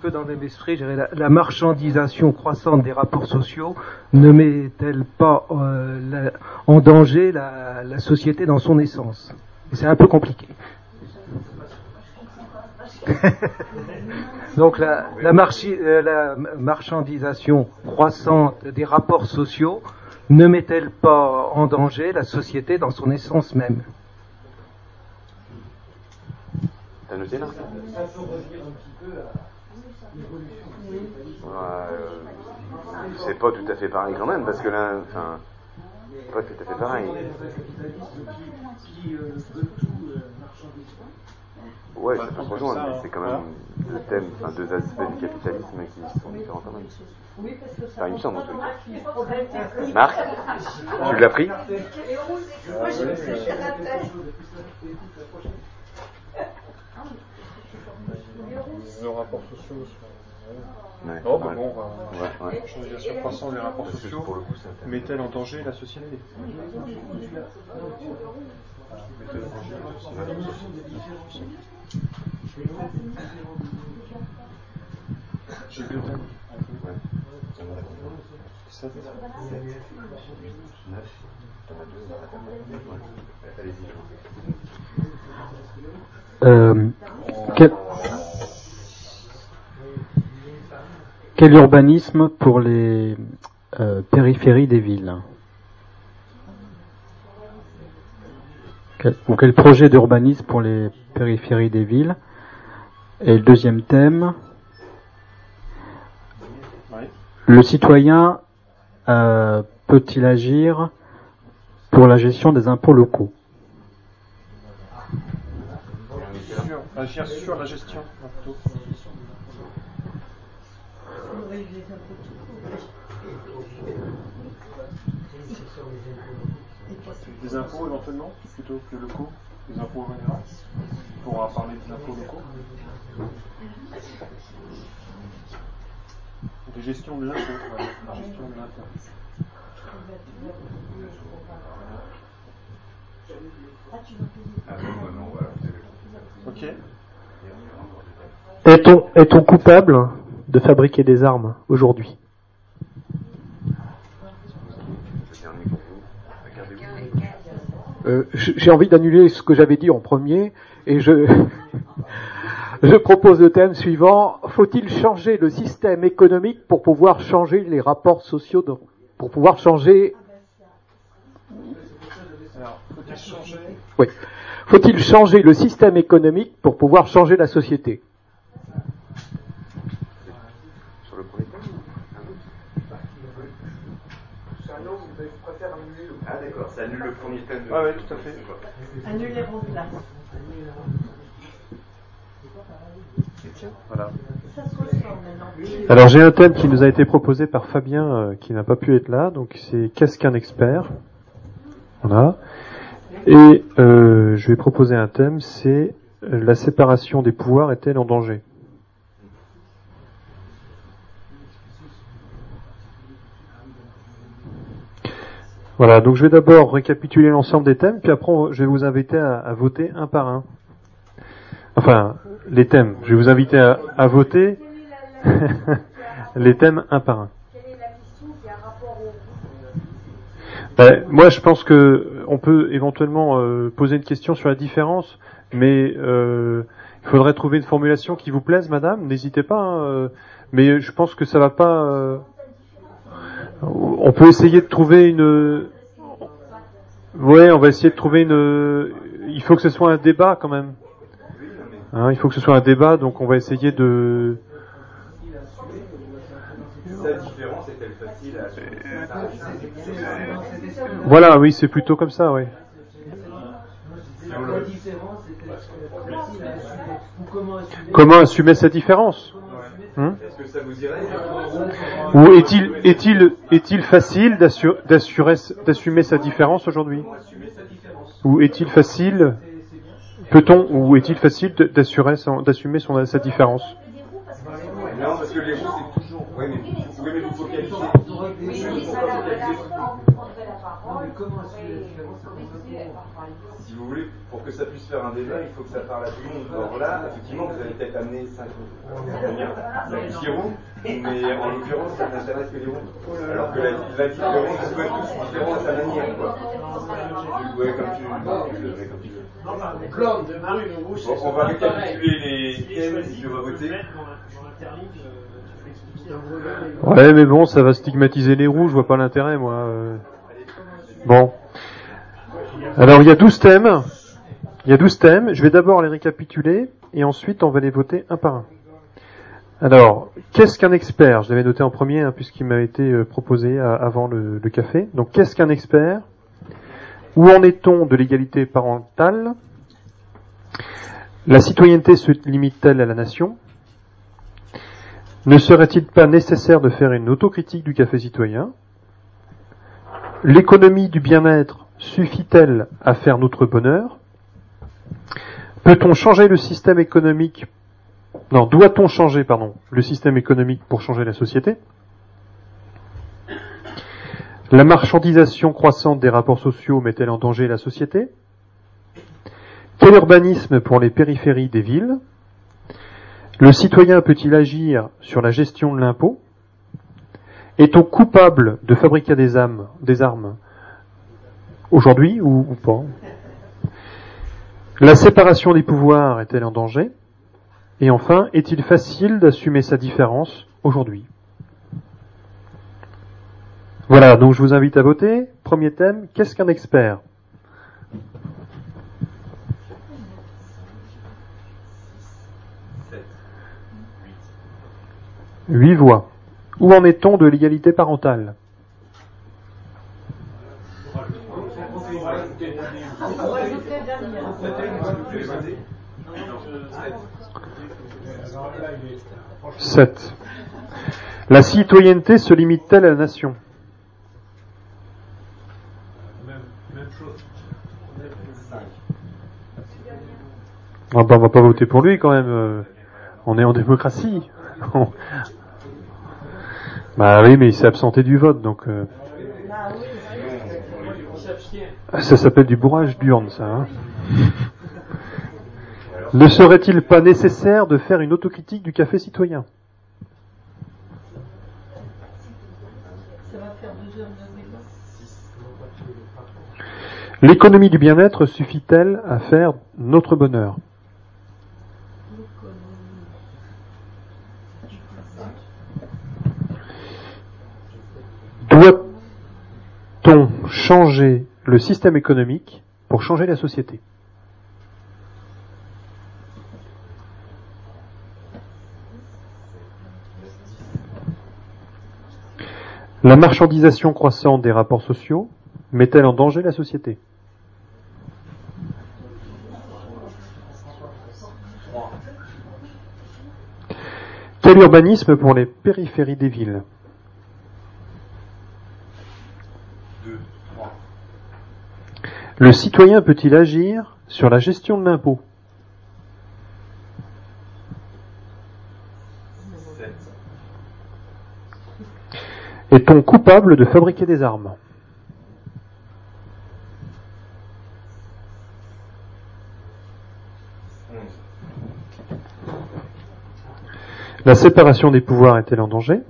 Peu dans le la, marchandisation croissante des rapports sociaux ne met-elle pas euh, en danger la, société dans son essence? C'est un peu compliqué. Donc la, la marchi- euh, la marchandisation croissante des rapports sociaux ne met-elle pas en danger la société dans son essence même? T'as noté là? Ouais, euh, C'est pas tout à fait pareil quand même, parce que là, enfin, c'est pas tout à fait pareil. Ouais, ça peut se rejoindre, mais c'est quand même deux thèmes, enfin deux aspects du capitalisme qui sont différents quand même. Oui, parce que ça Enfin, il me semble en tout cas. Marc, tu l'as pris Moi, je me suis fait la tête. Le rapport sociaux. Ouais, non, mais ouais. bon, Ouais, ouais. marchandisation croissante des rapports Parce sociaux met-elle en danger la société? J'ai. Euh, quel, quel urbanisme pour les euh, périphéries des villes Quel- Ou quel projet d'urbanisme pour les périphéries des villes Et le deuxième thème, le citoyen euh, peut-il agir pour la gestion des impôts locaux? Agir sur la gestion, hein, plutôt. Des impôts éventuellement, plutôt que locaux, des impôts en général. On pourra parler des impôts locaux. Des gestions de l'impôt, voilà, la gestion de l'impôt. Ok. Est-on est-on coupable de fabriquer des armes aujourd'hui. Euh, J'ai envie d'annuler ce que j'avais dit en premier et je, propose le thème suivant. Faut-il changer le système économique pour pouvoir changer les rapports sociaux, de- pour pouvoir changer? Oui, faut-il changer le système économique pour pouvoir changer la société Sur le premier thème Ah d'accord, ça annule le Ah ouais, tout à fait. Annuler remplace. Voilà. Alors j'ai un thème qui nous a été proposé par Fabien euh, qui n'a pas pu être là, donc c'est qu'est-ce qu'un expert? Voilà. Et euh, je vais proposer un thème, c'est euh, la séparation des pouvoirs est-elle en danger? Voilà, donc je vais d'abord récapituler l'ensemble des thèmes, puis après je vais vous inviter à, à voter un par un. Enfin, les thèmes. Je vais vous inviter à, à voter les thèmes un par un. Ben, moi, je pense que on peut éventuellement euh, poser une question sur la différence, mais euh, il faudrait trouver une formulation qui vous plaise, madame. N'hésitez pas. hein, euh, mais je pense que ça va pas. euh, on peut essayer de trouver une. Ouais, on va essayer de trouver une. Il faut que ce soit un débat quand même. Hein, il faut que ce soit un débat, donc on va essayer de. Sa Voilà, oui, c'est plutôt comme ça, oui. Comment assumer cette différence? Hein Est-ce que ça vous irait Ou est-il est-il est-il facile d'assu- d'assurer d'assumer sa différence aujourd'hui Ou est-il facile peut-on ou est-il facile d'assurer son- d'assumer son sa différence Non, parce que les c'est toujours. Oui, mais vous pouvez mais vous focaliser. Non, mais comment assumer la différence Si vous voulez, pour que ça puisse faire un débat, il faut que ça parle à tout le monde. Alors là, effectivement, vous allez peut-être amener 5 roues, mais en l'occurrence, ça n'intéresse que les roues. Alors que la, la différence, ils sont tous différents à sa manière, quoi. Ouais, comme tu, comme tu le veux, comme tu veux. Le plan de Marie Le Rouge, Bon, on va récapituler les thèmes on va voter. Ouais, mais bon, ça va stigmatiser les roues, je vois pas l'intérêt, moi. euh. Bon. Alors, il y a 12 thèmes. Il y a 12 thèmes. Je vais d'abord les récapituler et ensuite on va les voter un par un. Alors, qu'est-ce qu'un expert? Je l'avais noté en premier hein, puisqu'il m'a été euh, proposé euh, avant le, le café. Donc, qu'est-ce qu'un expert? Où en est-on de l'égalité parentale? La citoyenneté se limite-t-elle à la nation? Ne serait-il pas nécessaire de faire une autocritique du café citoyen? L'économie du bien-être suffit-elle à faire notre bonheur? Peut-on changer le système économique Non, doit-on changer, pardon, le système économique pour changer la société? La marchandisation croissante des rapports sociaux met-elle en danger la société? Quel urbanisme pour les périphéries des villes? Le citoyen peut-il agir sur la gestion de l'impôt? Est-on coupable de fabriquer des, âmes, des armes aujourd'hui ou, ou pas? La séparation des pouvoirs est-elle en danger? Et enfin, est-il facile d'assumer sa différence aujourd'hui? Voilà, donc je vous invite à voter. Premier thème, qu'est-ce qu'un expert? Huit voix. Où en est-on de l'égalité parentale? Sept. La citoyenneté se limite-t-elle à la nation? Ah bah, on va pas voter pour lui quand même. On est en démocratie. bah oui, mais il s'est absenté du vote, donc. euh, Ça s'appelle du bourrage d'urne, ça. hein. ne serait-il pas nécessaire de faire une autocritique du café citoyen? L'économie du bien-être suffit-elle à faire notre bonheur? Doit-on changer le système économique pour changer la société? La marchandisation croissante des rapports sociaux met-elle en danger la société? Quel urbanisme pour les périphéries des villes? Le citoyen peut-il agir sur la gestion de l'impôt? Est-on coupable de fabriquer des armes? La séparation des pouvoirs est-elle en danger?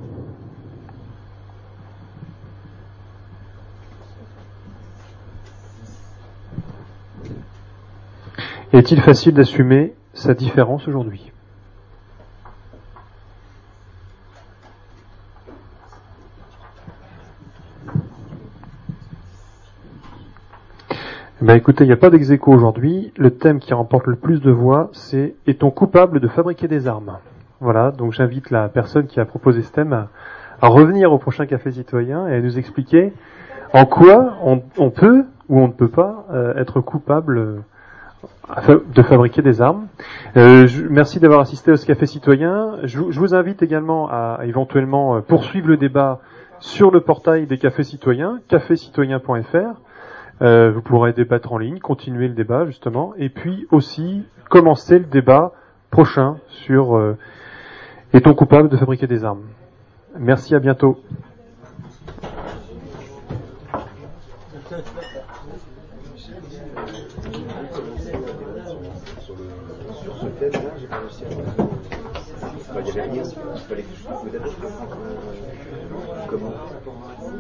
Est-il facile d'assumer sa différence aujourd'hui? Ben écoutez, il n'y a pas dex aujourd'hui. Le thème qui remporte le plus de voix, c'est Est-on coupable de fabriquer des armes? Voilà, donc j'invite la personne qui a proposé ce thème à, revenir au prochain café citoyen et à nous expliquer en quoi on, peut ou on ne peut pas euh, être coupable euh, de fabriquer des armes. Euh, merci d'avoir assisté à ce café citoyen. Je, vous invite également à, éventuellement poursuivre le débat sur le portail des cafés citoyens, cafécitoyen.fr. Euh, vous pourrez débattre en ligne, continuer le débat justement, et puis aussi commencer le débat prochain sur euh, est-on coupable de fabriquer des armes? Merci, à bientôt.